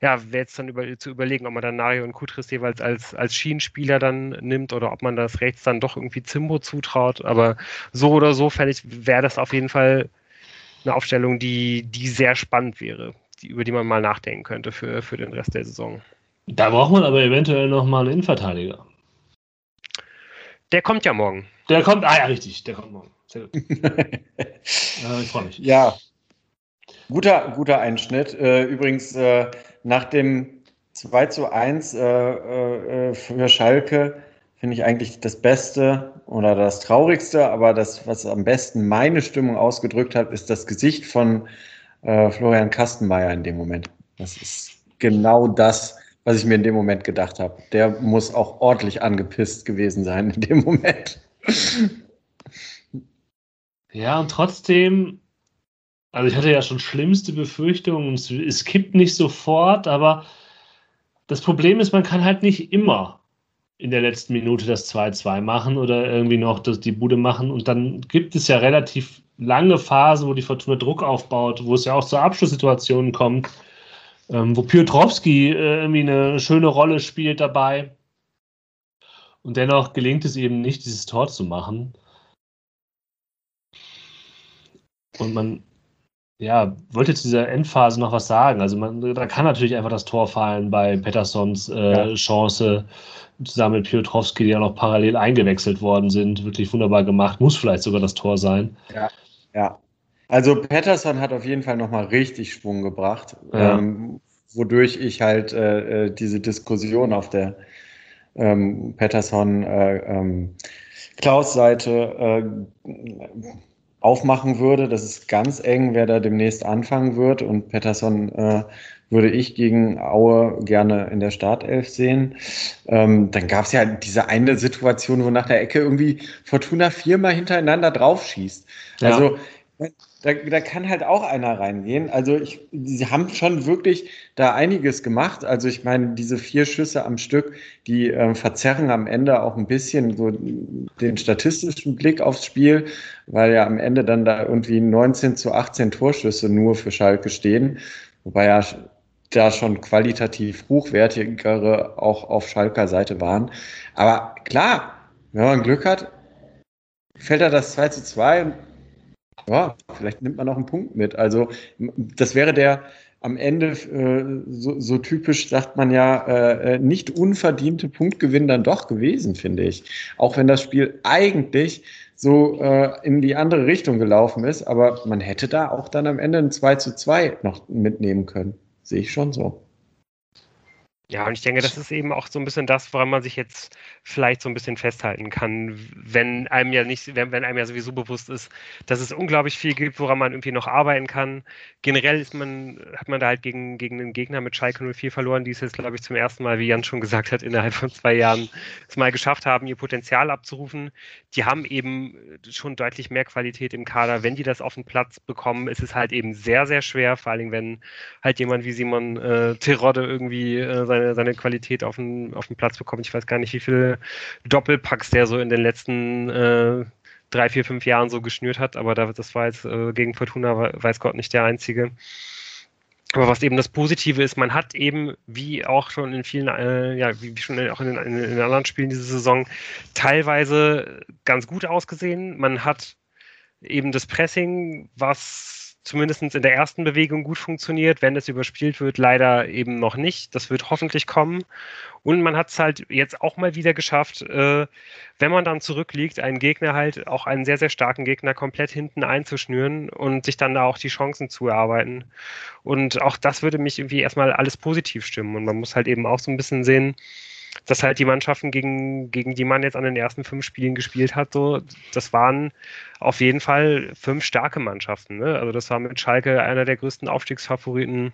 ja, wäre jetzt dann über, zu überlegen, ob man dann Nario und Kutris jeweils als, als Schienenspieler dann nimmt oder ob man das rechts dann doch irgendwie Zimbo zutraut. Aber so oder so fände ich, wäre das auf jeden Fall eine Aufstellung, die, die sehr spannend wäre, die, über die man mal nachdenken könnte für, für den Rest der Saison. Da braucht man aber eventuell nochmal einen Innenverteidiger. Der kommt ja morgen. Der kommt, ah ja, richtig, der kommt morgen. Sehr gut. äh, ich freue mich. Ja, Guter, guter Einschnitt. Äh, übrigens, äh, nach dem 2 zu 1 äh, für Schalke finde ich eigentlich das Beste oder das Traurigste, aber das, was am besten meine Stimmung ausgedrückt hat, ist das Gesicht von Florian Kastenmeier in dem Moment. Das ist genau das, was ich mir in dem Moment gedacht habe. Der muss auch ordentlich angepisst gewesen sein in dem Moment. Ja, und trotzdem also ich hatte ja schon schlimmste Befürchtungen, es kippt nicht sofort, aber das Problem ist, man kann halt nicht immer in der letzten Minute das 2-2 machen oder irgendwie noch das, die Bude machen. Und dann gibt es ja relativ lange Phasen, wo die Fortuna Druck aufbaut, wo es ja auch zu Abschlusssituationen kommt, ähm, wo Piotrowski äh, irgendwie eine schöne Rolle spielt dabei. Und dennoch gelingt es eben nicht, dieses Tor zu machen. Und man ja, wollte zu dieser Endphase noch was sagen. Also man, da kann natürlich einfach das Tor fallen bei Petterssons äh, ja. Chance zusammen mit Piotrowski, die ja noch parallel eingewechselt worden sind. Wirklich wunderbar gemacht. Muss vielleicht sogar das Tor sein. Ja, ja. Also Patterson hat auf jeden Fall nochmal richtig Schwung gebracht, ja. ähm, wodurch ich halt äh, äh, diese Diskussion auf der ähm, Patterson äh, ähm, Klaus-Seite äh, aufmachen würde. Das ist ganz eng, wer da demnächst anfangen wird. Und Patterson äh, würde ich gegen Aue gerne in der Startelf sehen. Ähm, dann gab es ja diese eine Situation, wo nach der Ecke irgendwie Fortuna viermal hintereinander draufschießt. Ja. Also da, da kann halt auch einer reingehen. Also ich, sie haben schon wirklich da einiges gemacht. Also ich meine, diese vier Schüsse am Stück, die äh, verzerren am Ende auch ein bisschen so den statistischen Blick aufs Spiel, weil ja am Ende dann da irgendwie 19 zu 18 Torschüsse nur für Schalke stehen. Wobei ja da schon qualitativ hochwertigere auch auf Schalker Seite waren. Aber klar, wenn man Glück hat, fällt er das 2 zu 2 ja, vielleicht nimmt man noch einen Punkt mit. Also das wäre der am Ende äh, so, so, typisch, sagt man ja, äh, äh, nicht unverdiente Punktgewinn dann doch gewesen, finde ich. Auch wenn das Spiel eigentlich so äh, in die andere Richtung gelaufen ist, aber man hätte da auch dann am Ende ein 2 zu 2 noch mitnehmen können. Sehe ich schon so. Ja, und ich denke, das ist eben auch so ein bisschen das, woran man sich jetzt vielleicht so ein bisschen festhalten kann, wenn einem ja nicht, wenn, wenn einem ja sowieso bewusst ist, dass es unglaublich viel gibt, woran man irgendwie noch arbeiten kann. Generell ist man, hat man da halt gegen, gegen einen Gegner mit Schalke 04 verloren, die es jetzt, glaube ich, zum ersten Mal, wie Jan schon gesagt hat, innerhalb von zwei Jahren es mal geschafft haben, ihr Potenzial abzurufen. Die haben eben schon deutlich mehr Qualität im Kader. Wenn die das auf den Platz bekommen, ist es halt eben sehr, sehr schwer, vor allem wenn halt jemand wie Simon äh, Terodde irgendwie äh, seine, seine Qualität auf den, auf den Platz bekommt. Ich weiß gar nicht, wie viele Doppelpacks der so in den letzten äh, drei, vier, fünf Jahren so geschnürt hat, aber das war jetzt äh, gegen Fortuna, weiß Gott, nicht der einzige. Aber was eben das Positive ist, man hat eben, wie auch schon in vielen, äh, ja, wie schon auch in, in, in anderen Spielen diese Saison, teilweise ganz gut ausgesehen. Man hat eben das Pressing, was zumindest in der ersten Bewegung gut funktioniert. Wenn es überspielt wird, leider eben noch nicht. Das wird hoffentlich kommen. Und man hat es halt jetzt auch mal wieder geschafft, äh, wenn man dann zurückliegt, einen Gegner halt, auch einen sehr, sehr starken Gegner, komplett hinten einzuschnüren und sich dann da auch die Chancen zu erarbeiten. Und auch das würde mich irgendwie erstmal alles positiv stimmen. Und man muss halt eben auch so ein bisschen sehen, dass halt die Mannschaften, gegen, gegen die man jetzt an den ersten fünf Spielen gespielt hat, so, das waren auf jeden Fall fünf starke Mannschaften. Ne? Also das war mit Schalke einer der größten Aufstiegsfavoriten.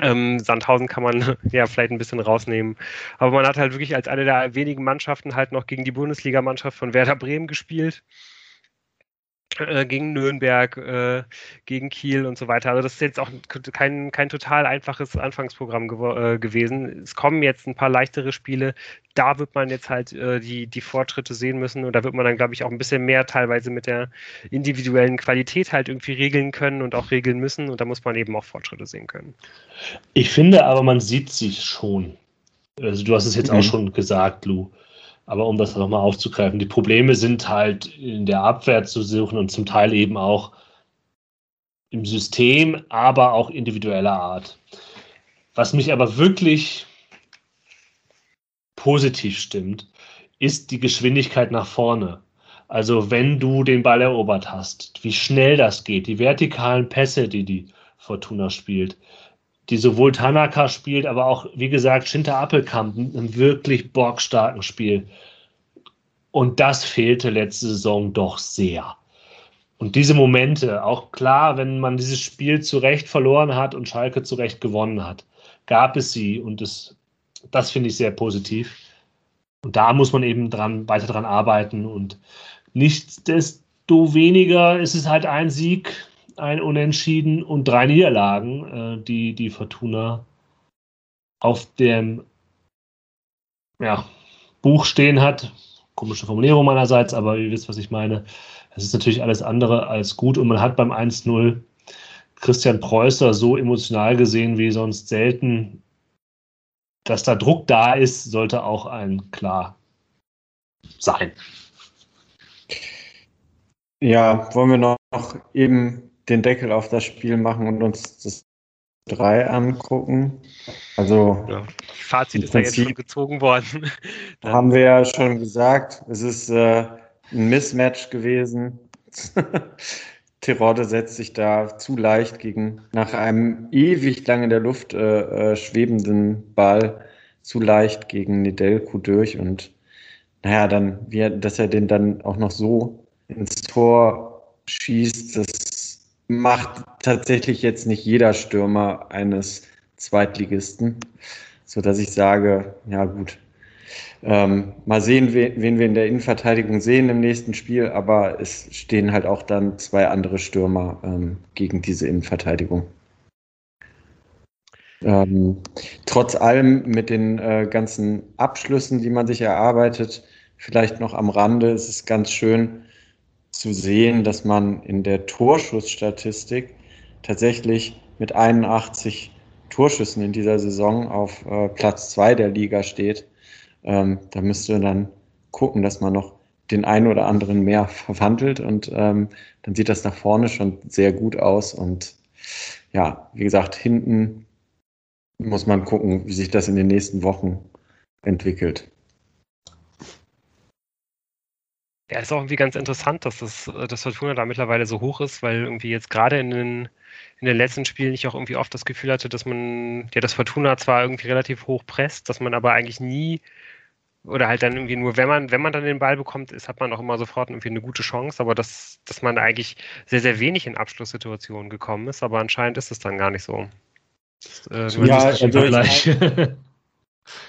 Ähm, Sandhausen kann man ja vielleicht ein bisschen rausnehmen. Aber man hat halt wirklich als eine der wenigen Mannschaften halt noch gegen die Bundesligamannschaft von Werder Bremen gespielt gegen Nürnberg, äh, gegen Kiel und so weiter. Also das ist jetzt auch kein, kein total einfaches Anfangsprogramm äh, gewesen. Es kommen jetzt ein paar leichtere Spiele. Da wird man jetzt halt äh, die, die Fortschritte sehen müssen und da wird man dann, glaube ich, auch ein bisschen mehr teilweise mit der individuellen Qualität halt irgendwie regeln können und auch regeln müssen und da muss man eben auch Fortschritte sehen können. Ich finde aber, man sieht sich schon. Also du hast es jetzt mhm. auch schon gesagt, Lou. Aber um das nochmal aufzugreifen, die Probleme sind halt in der Abwehr zu suchen und zum Teil eben auch im System, aber auch individueller Art. Was mich aber wirklich positiv stimmt, ist die Geschwindigkeit nach vorne. Also wenn du den Ball erobert hast, wie schnell das geht, die vertikalen Pässe, die die Fortuna spielt, die sowohl Tanaka spielt, aber auch, wie gesagt, Schinter Appelkamp, ein wirklich bockstarken Spiel. Und das fehlte letzte Saison doch sehr. Und diese Momente, auch klar, wenn man dieses Spiel zu Recht verloren hat und Schalke zu Recht gewonnen hat, gab es sie und das, das finde ich sehr positiv. Und da muss man eben dran, weiter dran arbeiten und nichtsdestoweniger ist es halt ein Sieg ein Unentschieden und drei Niederlagen, äh, die die Fortuna auf dem ja, Buch stehen hat. Komische Formulierung meinerseits, aber ihr wisst, was ich meine. Es ist natürlich alles andere als gut und man hat beim 1-0 Christian Preußer so emotional gesehen wie sonst selten. Dass da Druck da ist, sollte auch ein klar sein. Ja, wollen wir noch eben den Deckel auf das Spiel machen und uns das 3 angucken. Also ja. Fazit ist ja jetzt schon gezogen worden. haben wir ja schon gesagt, es ist äh, ein Mismatch gewesen. Terodde setzt sich da zu leicht gegen nach einem ewig lang in der Luft äh, äh, schwebenden Ball zu leicht gegen Nedelku durch und naja, dann, wie, dass er den dann auch noch so ins Tor schießt, das macht tatsächlich jetzt nicht jeder Stürmer eines Zweitligisten, so dass ich sage, ja gut, ähm, mal sehen, wen, wir in der Innenverteidigung sehen im nächsten Spiel, aber es stehen halt auch dann zwei andere Stürmer ähm, gegen diese Innenverteidigung. Ähm, trotz allem mit den äh, ganzen Abschlüssen, die man sich erarbeitet, vielleicht noch am Rande, ist es ganz schön zu sehen, dass man in der Torschussstatistik tatsächlich mit 81 Torschüssen in dieser Saison auf äh, Platz 2 der Liga steht. Ähm, da müsste dann gucken, dass man noch den einen oder anderen mehr verwandelt und ähm, dann sieht das nach vorne schon sehr gut aus. Und ja, wie gesagt, hinten muss man gucken, wie sich das in den nächsten Wochen entwickelt. Ja, ist auch irgendwie ganz interessant, dass das, äh, das Fortuna da mittlerweile so hoch ist, weil irgendwie jetzt gerade in den, in den letzten Spielen ich auch irgendwie oft das Gefühl hatte, dass man, ja, das Fortuna zwar irgendwie relativ hoch presst, dass man aber eigentlich nie oder halt dann irgendwie nur, wenn man, wenn man dann den Ball bekommt, ist, hat man auch immer sofort irgendwie eine gute Chance, aber dass, dass man eigentlich sehr, sehr wenig in Abschlusssituationen gekommen ist, aber anscheinend ist es dann gar nicht so. Das, äh, ja, also gleich.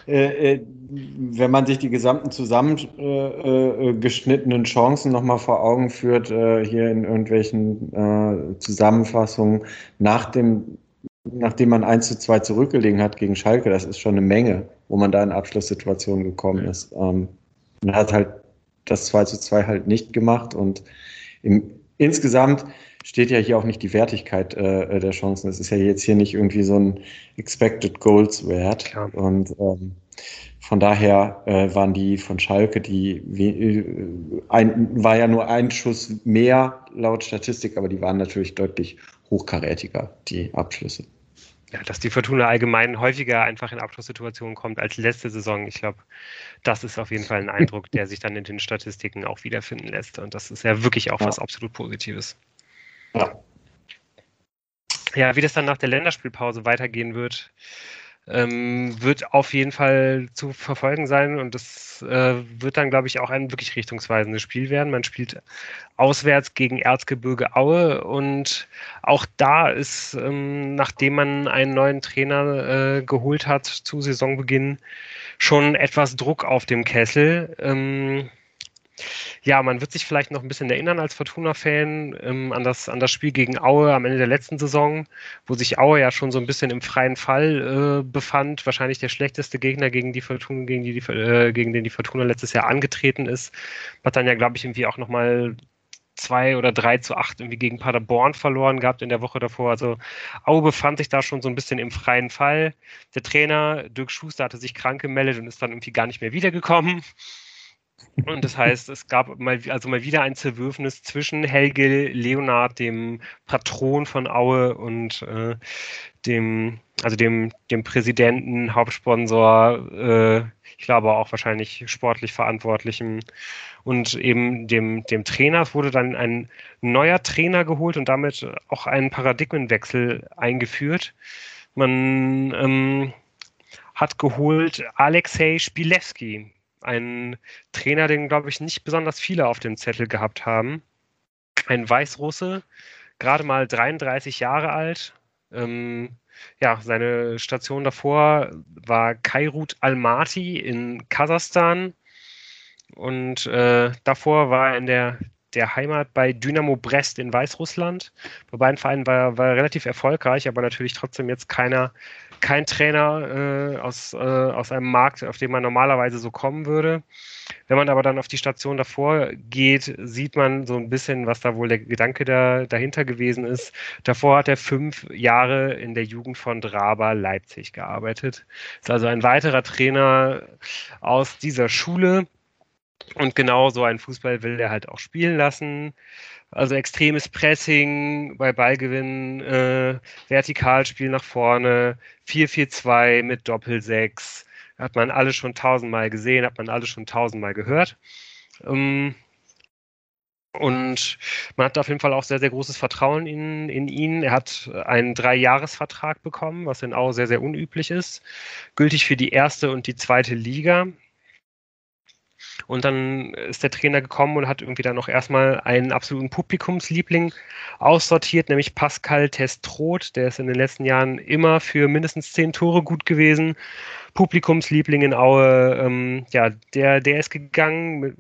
Äh, äh, wenn man sich die gesamten zusammengeschnittenen äh, Chancen nochmal vor Augen führt, hier in irgendwelchen Zusammenfassungen, nach dem, nachdem man 1 zu 2 zurückgelegen hat gegen Schalke, das ist schon eine Menge, wo man da in Abschlusssituationen gekommen ist. Ähm, man hat halt das 2 zu 2 halt nicht gemacht und im, insgesamt steht ja hier auch nicht die Wertigkeit äh, der Chancen. Es ist ja jetzt hier nicht irgendwie so ein Expected Goals Wert. Klar. Und ähm, von daher äh, waren die von Schalke, die äh, ein, war ja nur ein Schuss mehr laut Statistik, aber die waren natürlich deutlich hochkarätiger, die Abschlüsse. Ja, dass die Fortuna allgemein häufiger einfach in Abschlusssituationen kommt als letzte Saison. Ich glaube, das ist auf jeden Fall ein Eindruck, der sich dann in den Statistiken auch wiederfinden lässt. Und das ist ja wirklich auch ja. was absolut Positives. Ja. Ja, wie das dann nach der Länderspielpause weitergehen wird, ähm, wird auf jeden Fall zu verfolgen sein und das äh, wird dann, glaube ich, auch ein wirklich richtungsweisendes Spiel werden. Man spielt auswärts gegen Erzgebirge Aue und auch da ist, ähm, nachdem man einen neuen Trainer äh, geholt hat zu Saisonbeginn, schon etwas Druck auf dem Kessel. Ähm, ja, man wird sich vielleicht noch ein bisschen erinnern als Fortuna-Fan ähm, an, das, an das Spiel gegen Aue am Ende der letzten Saison, wo sich Aue ja schon so ein bisschen im freien Fall äh, befand. Wahrscheinlich der schlechteste Gegner, gegen, die Fortuna, gegen, die, äh, gegen den die Fortuna letztes Jahr angetreten ist. Hat dann ja, glaube ich, irgendwie auch nochmal zwei oder drei zu acht irgendwie gegen Paderborn verloren gehabt in der Woche davor. Also Aue befand sich da schon so ein bisschen im freien Fall. Der Trainer Dirk Schuster hatte sich krank gemeldet und ist dann irgendwie gar nicht mehr wiedergekommen. Und das heißt, es gab mal, also mal wieder ein Zerwürfnis zwischen Helge Leonard, dem Patron von Aue, und äh, dem, also dem, dem Präsidenten, Hauptsponsor, äh, ich glaube auch wahrscheinlich sportlich Verantwortlichen und eben dem, dem Trainer. Es wurde dann ein neuer Trainer geholt und damit auch ein Paradigmenwechsel eingeführt. Man ähm, hat geholt Alexei Spilewski, ein Trainer, den, glaube ich, nicht besonders viele auf dem Zettel gehabt haben. Ein Weißrusse, gerade mal 33 Jahre alt. Ähm, ja, seine Station davor war Kairut Almaty in Kasachstan. Und äh, davor war er in der, der Heimat bei Dynamo Brest in Weißrussland. Bei beiden Vereinen war, er relativ erfolgreich, aber natürlich trotzdem jetzt keiner kein Trainer äh, aus, äh, aus einem Markt, auf den man normalerweise so kommen würde. Wenn man aber dann auf die Station davor geht, sieht man so ein bisschen, was da wohl der Gedanke da, dahinter gewesen ist. Davor hat er fünf Jahre in der Jugend von Draba Leipzig gearbeitet. Ist also ein weiterer Trainer aus dieser Schule. Und genau so einen Fußball will er halt auch spielen lassen. Also extremes Pressing bei Ballgewinn, äh, Vertikalspiel nach vorne, 4-4-2 mit Doppel-6. Hat man alles schon tausendmal gesehen, hat man alles schon tausendmal gehört. Ähm, Und man hat auf jeden Fall auch sehr, sehr großes Vertrauen in, in ihn. Er hat einen Dreijahresvertrag bekommen, was in Au sehr, sehr unüblich ist. Gültig für die erste und die zweite Liga. Und dann ist der Trainer gekommen und hat irgendwie dann noch erstmal einen absoluten Publikumsliebling aussortiert, nämlich Pascal Testroth. Der ist in den letzten Jahren immer für mindestens zehn Tore gut gewesen. Publikumsliebling in Aue, ähm, ja, der, der ist gegangen.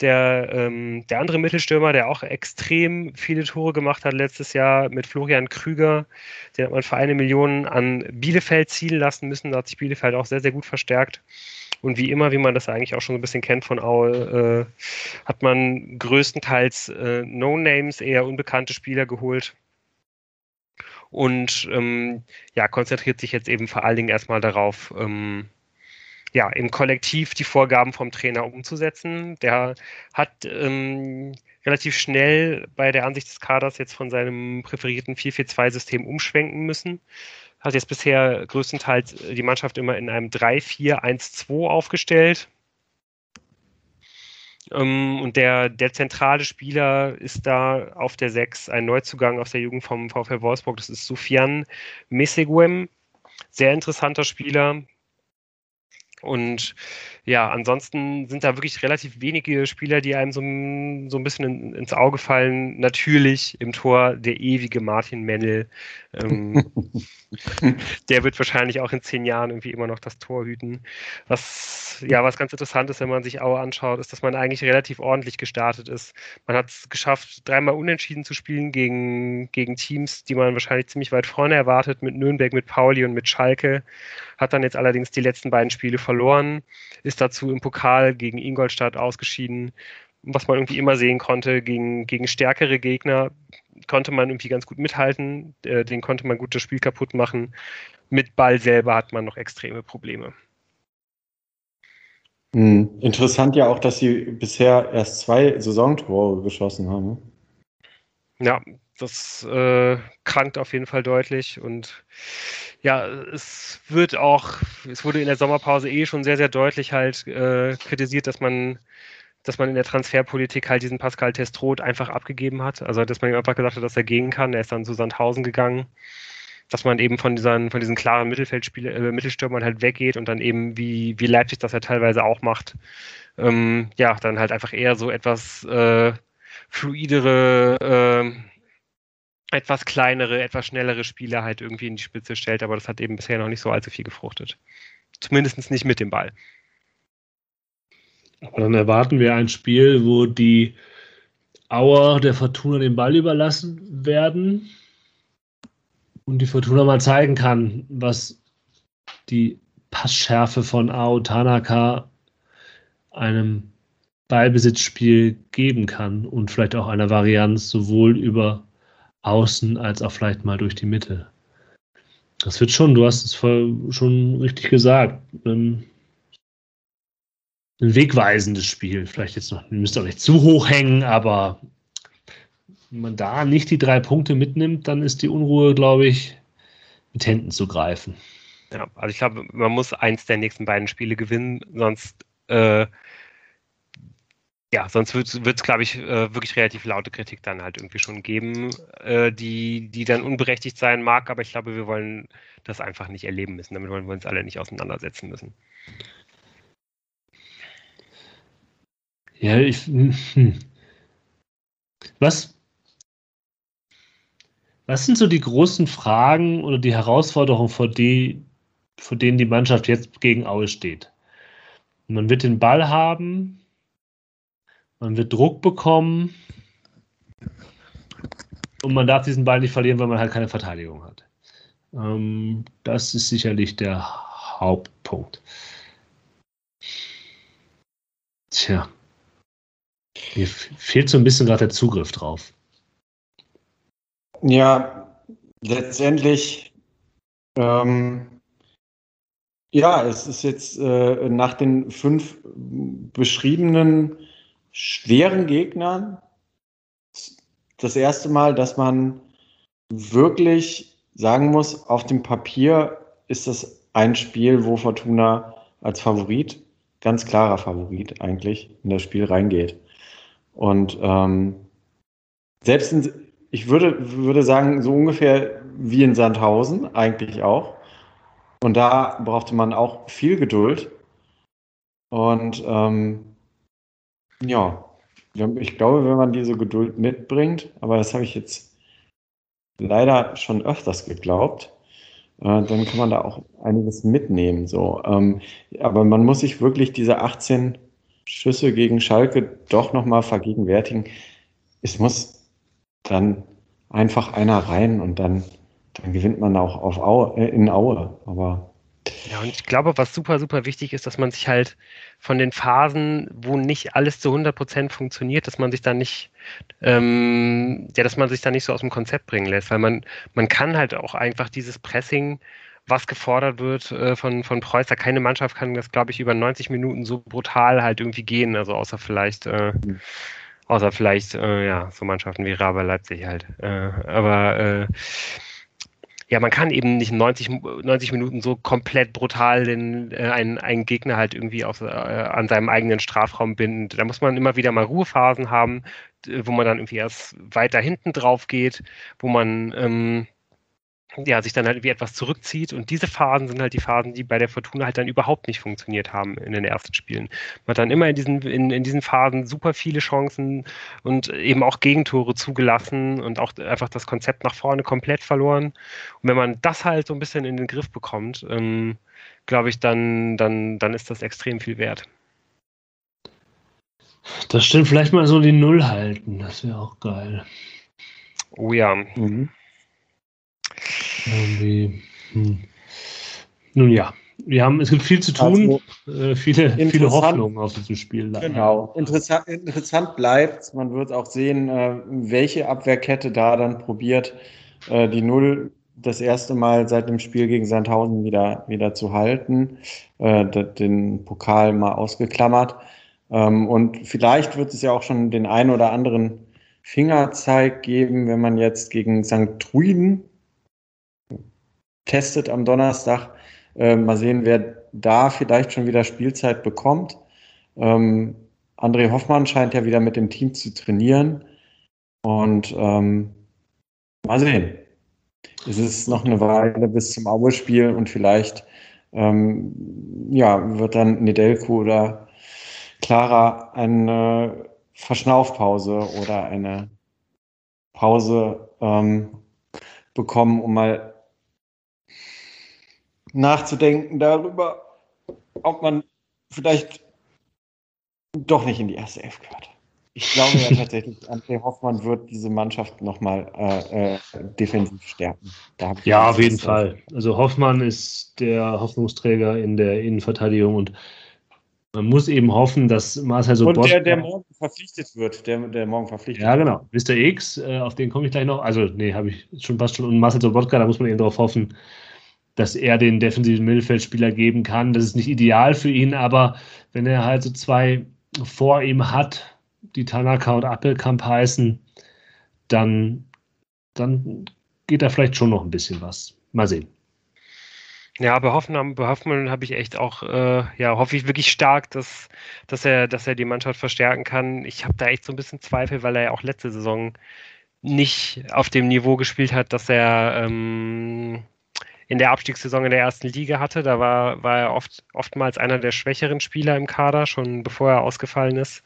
Der, ähm, der andere Mittelstürmer, der auch extrem viele Tore gemacht hat letztes Jahr mit Florian Krüger, den hat man für eine Million an Bielefeld zielen lassen müssen. Da hat sich Bielefeld auch sehr, sehr gut verstärkt. Und wie immer, wie man das eigentlich auch schon so ein bisschen kennt von Aue, äh, hat man größtenteils äh, No-Names, eher unbekannte Spieler geholt. Und ähm, ja, konzentriert sich jetzt eben vor allen Dingen erstmal darauf, ähm, ja, im Kollektiv die Vorgaben vom Trainer umzusetzen. Der hat ähm, relativ schnell bei der Ansicht des Kaders jetzt von seinem präferierten 4-4-2-System umschwenken müssen hat jetzt bisher größtenteils die Mannschaft immer in einem 3-4-1-2 aufgestellt. Ähm, und der, der zentrale Spieler ist da auf der 6, ein Neuzugang aus der Jugend vom VfL Wolfsburg, das ist Sufian Mesegwem. Sehr interessanter Spieler, und ja, ansonsten sind da wirklich relativ wenige Spieler, die einem so, so ein bisschen in, ins Auge fallen. Natürlich im Tor der ewige Martin Mennel. Ähm, der wird wahrscheinlich auch in zehn Jahren irgendwie immer noch das Tor hüten. Was ja was ganz interessant ist, wenn man sich Aue anschaut, ist, dass man eigentlich relativ ordentlich gestartet ist. Man hat es geschafft, dreimal unentschieden zu spielen gegen, gegen Teams, die man wahrscheinlich ziemlich weit vorne erwartet, mit Nürnberg, mit Pauli und mit Schalke hat dann jetzt allerdings die letzten beiden Spiele verloren, ist dazu im Pokal gegen Ingolstadt ausgeschieden. Was man irgendwie immer sehen konnte, gegen, gegen stärkere Gegner konnte man irgendwie ganz gut mithalten, äh, den konnte man gut das Spiel kaputt machen. Mit Ball selber hat man noch extreme Probleme. Hm. Interessant ja auch, dass sie bisher erst zwei Saisontore geschossen haben. Ja, das äh, krankt auf jeden Fall deutlich und ja, es wird auch, es wurde in der Sommerpause eh schon sehr, sehr deutlich halt äh, kritisiert, dass man, dass man in der Transferpolitik halt diesen Pascal Testroth einfach abgegeben hat. Also, dass man ihm einfach gesagt hat, dass er gehen kann. Er ist dann zu Sandhausen gegangen. Dass man eben von diesen, von diesen klaren Mittelfeldspielern, äh, Mittelstürmern halt weggeht und dann eben, wie, wie Leipzig das ja teilweise auch macht, ähm, ja, dann halt einfach eher so etwas äh, fluidere, äh, etwas kleinere, etwas schnellere Spieler halt irgendwie in die Spitze stellt, aber das hat eben bisher noch nicht so allzu viel gefruchtet. Zumindest nicht mit dem Ball. Aber dann erwarten wir ein Spiel, wo die Auer der Fortuna den Ball überlassen werden und die Fortuna mal zeigen kann, was die Passschärfe von Ao Tanaka einem Ballbesitzspiel geben kann und vielleicht auch einer Varianz sowohl über außen als auch vielleicht mal durch die Mitte. Das wird schon, du hast es voll, schon richtig gesagt, ein, ein wegweisendes Spiel. Vielleicht jetzt noch, ihr müsst auch nicht zu hoch hängen, aber wenn man da nicht die drei Punkte mitnimmt, dann ist die Unruhe, glaube ich, mit Händen zu greifen. Ja, also ich glaube, man muss eins der nächsten beiden Spiele gewinnen, sonst äh, ja, sonst wird es, glaube ich, äh, wirklich relativ laute Kritik dann halt irgendwie schon geben, äh, die, die dann unberechtigt sein mag, aber ich glaube, wir wollen das einfach nicht erleben müssen. Damit wollen wir uns alle nicht auseinandersetzen müssen. Ja, ich. Hm. Was? Was sind so die großen Fragen oder die Herausforderungen, vor, die, vor denen die Mannschaft jetzt gegen Aue steht? Man wird den Ball haben, man wird Druck bekommen und man darf diesen Ball nicht verlieren, weil man halt keine Verteidigung hat. Ähm, das ist sicherlich der Hauptpunkt. Tja. Mir fehlt so ein bisschen gerade der Zugriff drauf. Ja, letztendlich, ähm, ja, es ist jetzt äh, nach den fünf beschriebenen schweren Gegnern das erste Mal, dass man wirklich sagen muss, auf dem Papier ist das ein Spiel, wo Fortuna als Favorit, ganz klarer Favorit eigentlich, in das Spiel reingeht. Und ähm, selbst in, ich würde, würde sagen, so ungefähr wie in Sandhausen eigentlich auch. Und da brauchte man auch viel Geduld. Und ähm, ja, ich glaube, wenn man diese Geduld mitbringt, aber das habe ich jetzt leider schon öfters geglaubt, äh, dann kann man da auch einiges mitnehmen. So. Ähm, aber man muss sich wirklich diese 18 Schüsse gegen Schalke doch nochmal vergegenwärtigen. Es muss dann einfach einer rein und dann, dann gewinnt man auch auf Aue, äh, in Aue. Aber ja, und ich glaube, was super, super wichtig ist, dass man sich halt von den Phasen, wo nicht alles zu 100 Prozent funktioniert, dass man sich da nicht, ähm, ja, dass man sich da nicht so aus dem Konzept bringen lässt, weil man, man kann halt auch einfach dieses Pressing, was gefordert wird äh, von, von Preußer, keine Mannschaft kann das, glaube ich, über 90 Minuten so brutal halt irgendwie gehen, also außer vielleicht, äh, mhm. außer vielleicht, äh, ja, so Mannschaften wie Raber Leipzig halt. Äh, aber äh, ja, man kann eben nicht 90, 90 Minuten so komplett brutal den, äh, einen, einen Gegner halt irgendwie auf, äh, an seinem eigenen Strafraum binden. Da muss man immer wieder mal Ruhephasen haben, wo man dann irgendwie erst weiter hinten drauf geht, wo man ähm, ja, sich dann halt wie etwas zurückzieht. Und diese Phasen sind halt die Phasen, die bei der Fortuna halt dann überhaupt nicht funktioniert haben in den ersten Spielen. Man hat dann immer in diesen, in, in diesen Phasen super viele Chancen und eben auch Gegentore zugelassen und auch einfach das Konzept nach vorne komplett verloren. Und wenn man das halt so ein bisschen in den Griff bekommt, ähm, glaube ich, dann, dann, dann ist das extrem viel wert. Das stimmt, vielleicht mal so die Null halten, das wäre auch geil. Oh ja. Mhm. Irgendwie. Hm. Nun ja, wir haben, es gibt viel zu tun, also, äh, viele, viele Hoffnungen auf diesem Spiel. Genau. Interessant, interessant bleibt, man wird auch sehen, äh, welche Abwehrkette da dann probiert, äh, die Null das erste Mal seit dem Spiel gegen Sandhausen wieder, wieder zu halten, äh, den Pokal mal ausgeklammert. Ähm, und vielleicht wird es ja auch schon den einen oder anderen Fingerzeig geben, wenn man jetzt gegen St. Truiden testet am Donnerstag. Äh, mal sehen, wer da vielleicht schon wieder Spielzeit bekommt. Ähm, André Hoffmann scheint ja wieder mit dem Team zu trainieren. Und ähm, mal sehen. Es ist noch eine Weile bis zum Aue-Spiel und vielleicht ähm, ja, wird dann Nedelko oder Clara eine Verschnaufpause oder eine Pause ähm, bekommen, um mal nachzudenken darüber, ob man vielleicht doch nicht in die erste Elf gehört. Ich glaube ja tatsächlich, André Hoffmann wird diese Mannschaft nochmal äh, äh, defensiv stärken. ja, auf jeden Fall. Also Hoffmann ist der Hoffnungsträger in der Innenverteidigung und man muss eben hoffen, dass Marcel Sobotka... Und der, der morgen verpflichtet wird, der, der morgen verpflichtet Ja, genau. Mr. X, äh, auf den komme ich gleich noch. Also, nee, habe ich schon fast schon. Und Marcel Sobotka, da muss man eben darauf hoffen, dass er den defensiven Mittelfeldspieler geben kann. Das ist nicht ideal für ihn, aber wenn er halt so zwei vor ihm hat, die Tanaka und Appelkamp heißen, dann, dann geht da vielleicht schon noch ein bisschen was. Mal sehen. Ja, bei Hoffmann, bei Hoffmann habe ich echt auch, äh, ja, hoffe ich wirklich stark, dass, dass, er, dass er die Mannschaft verstärken kann. Ich habe da echt so ein bisschen Zweifel, weil er ja auch letzte Saison nicht auf dem Niveau gespielt hat, dass er ähm, in der Abstiegssaison in der ersten Liga hatte. Da war, war er oft, oftmals einer der schwächeren Spieler im Kader, schon bevor er ausgefallen ist.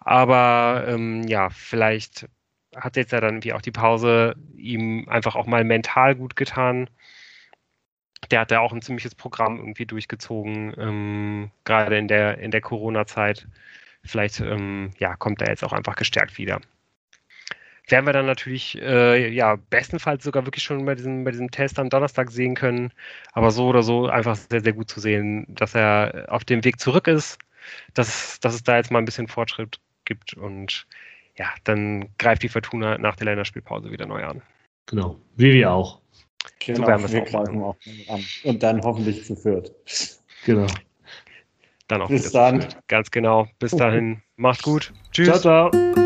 Aber ähm, ja, vielleicht hat jetzt ja dann wie auch die Pause ihm einfach auch mal mental gut getan. Der hat ja auch ein ziemliches Programm irgendwie durchgezogen, ähm, gerade in der, in der Corona-Zeit. Vielleicht ähm, ja, kommt er jetzt auch einfach gestärkt wieder werden wir dann natürlich, äh, ja, bestenfalls sogar wirklich schon bei diesem, bei diesem Test am Donnerstag sehen können. Aber so oder so einfach sehr, sehr gut zu sehen, dass er auf dem Weg zurück ist, dass, dass es da jetzt mal ein bisschen Fortschritt gibt und ja, dann greift die Fortuna nach der Länderspielpause wieder neu an. Genau, wie wir auch. Genau, so werden wir greifen auch an. Und dann hoffentlich zu viert. Genau. Dann auch Bis dann. Ganz genau. Bis dahin. Macht's gut. Tschüss. Ciao, ciao.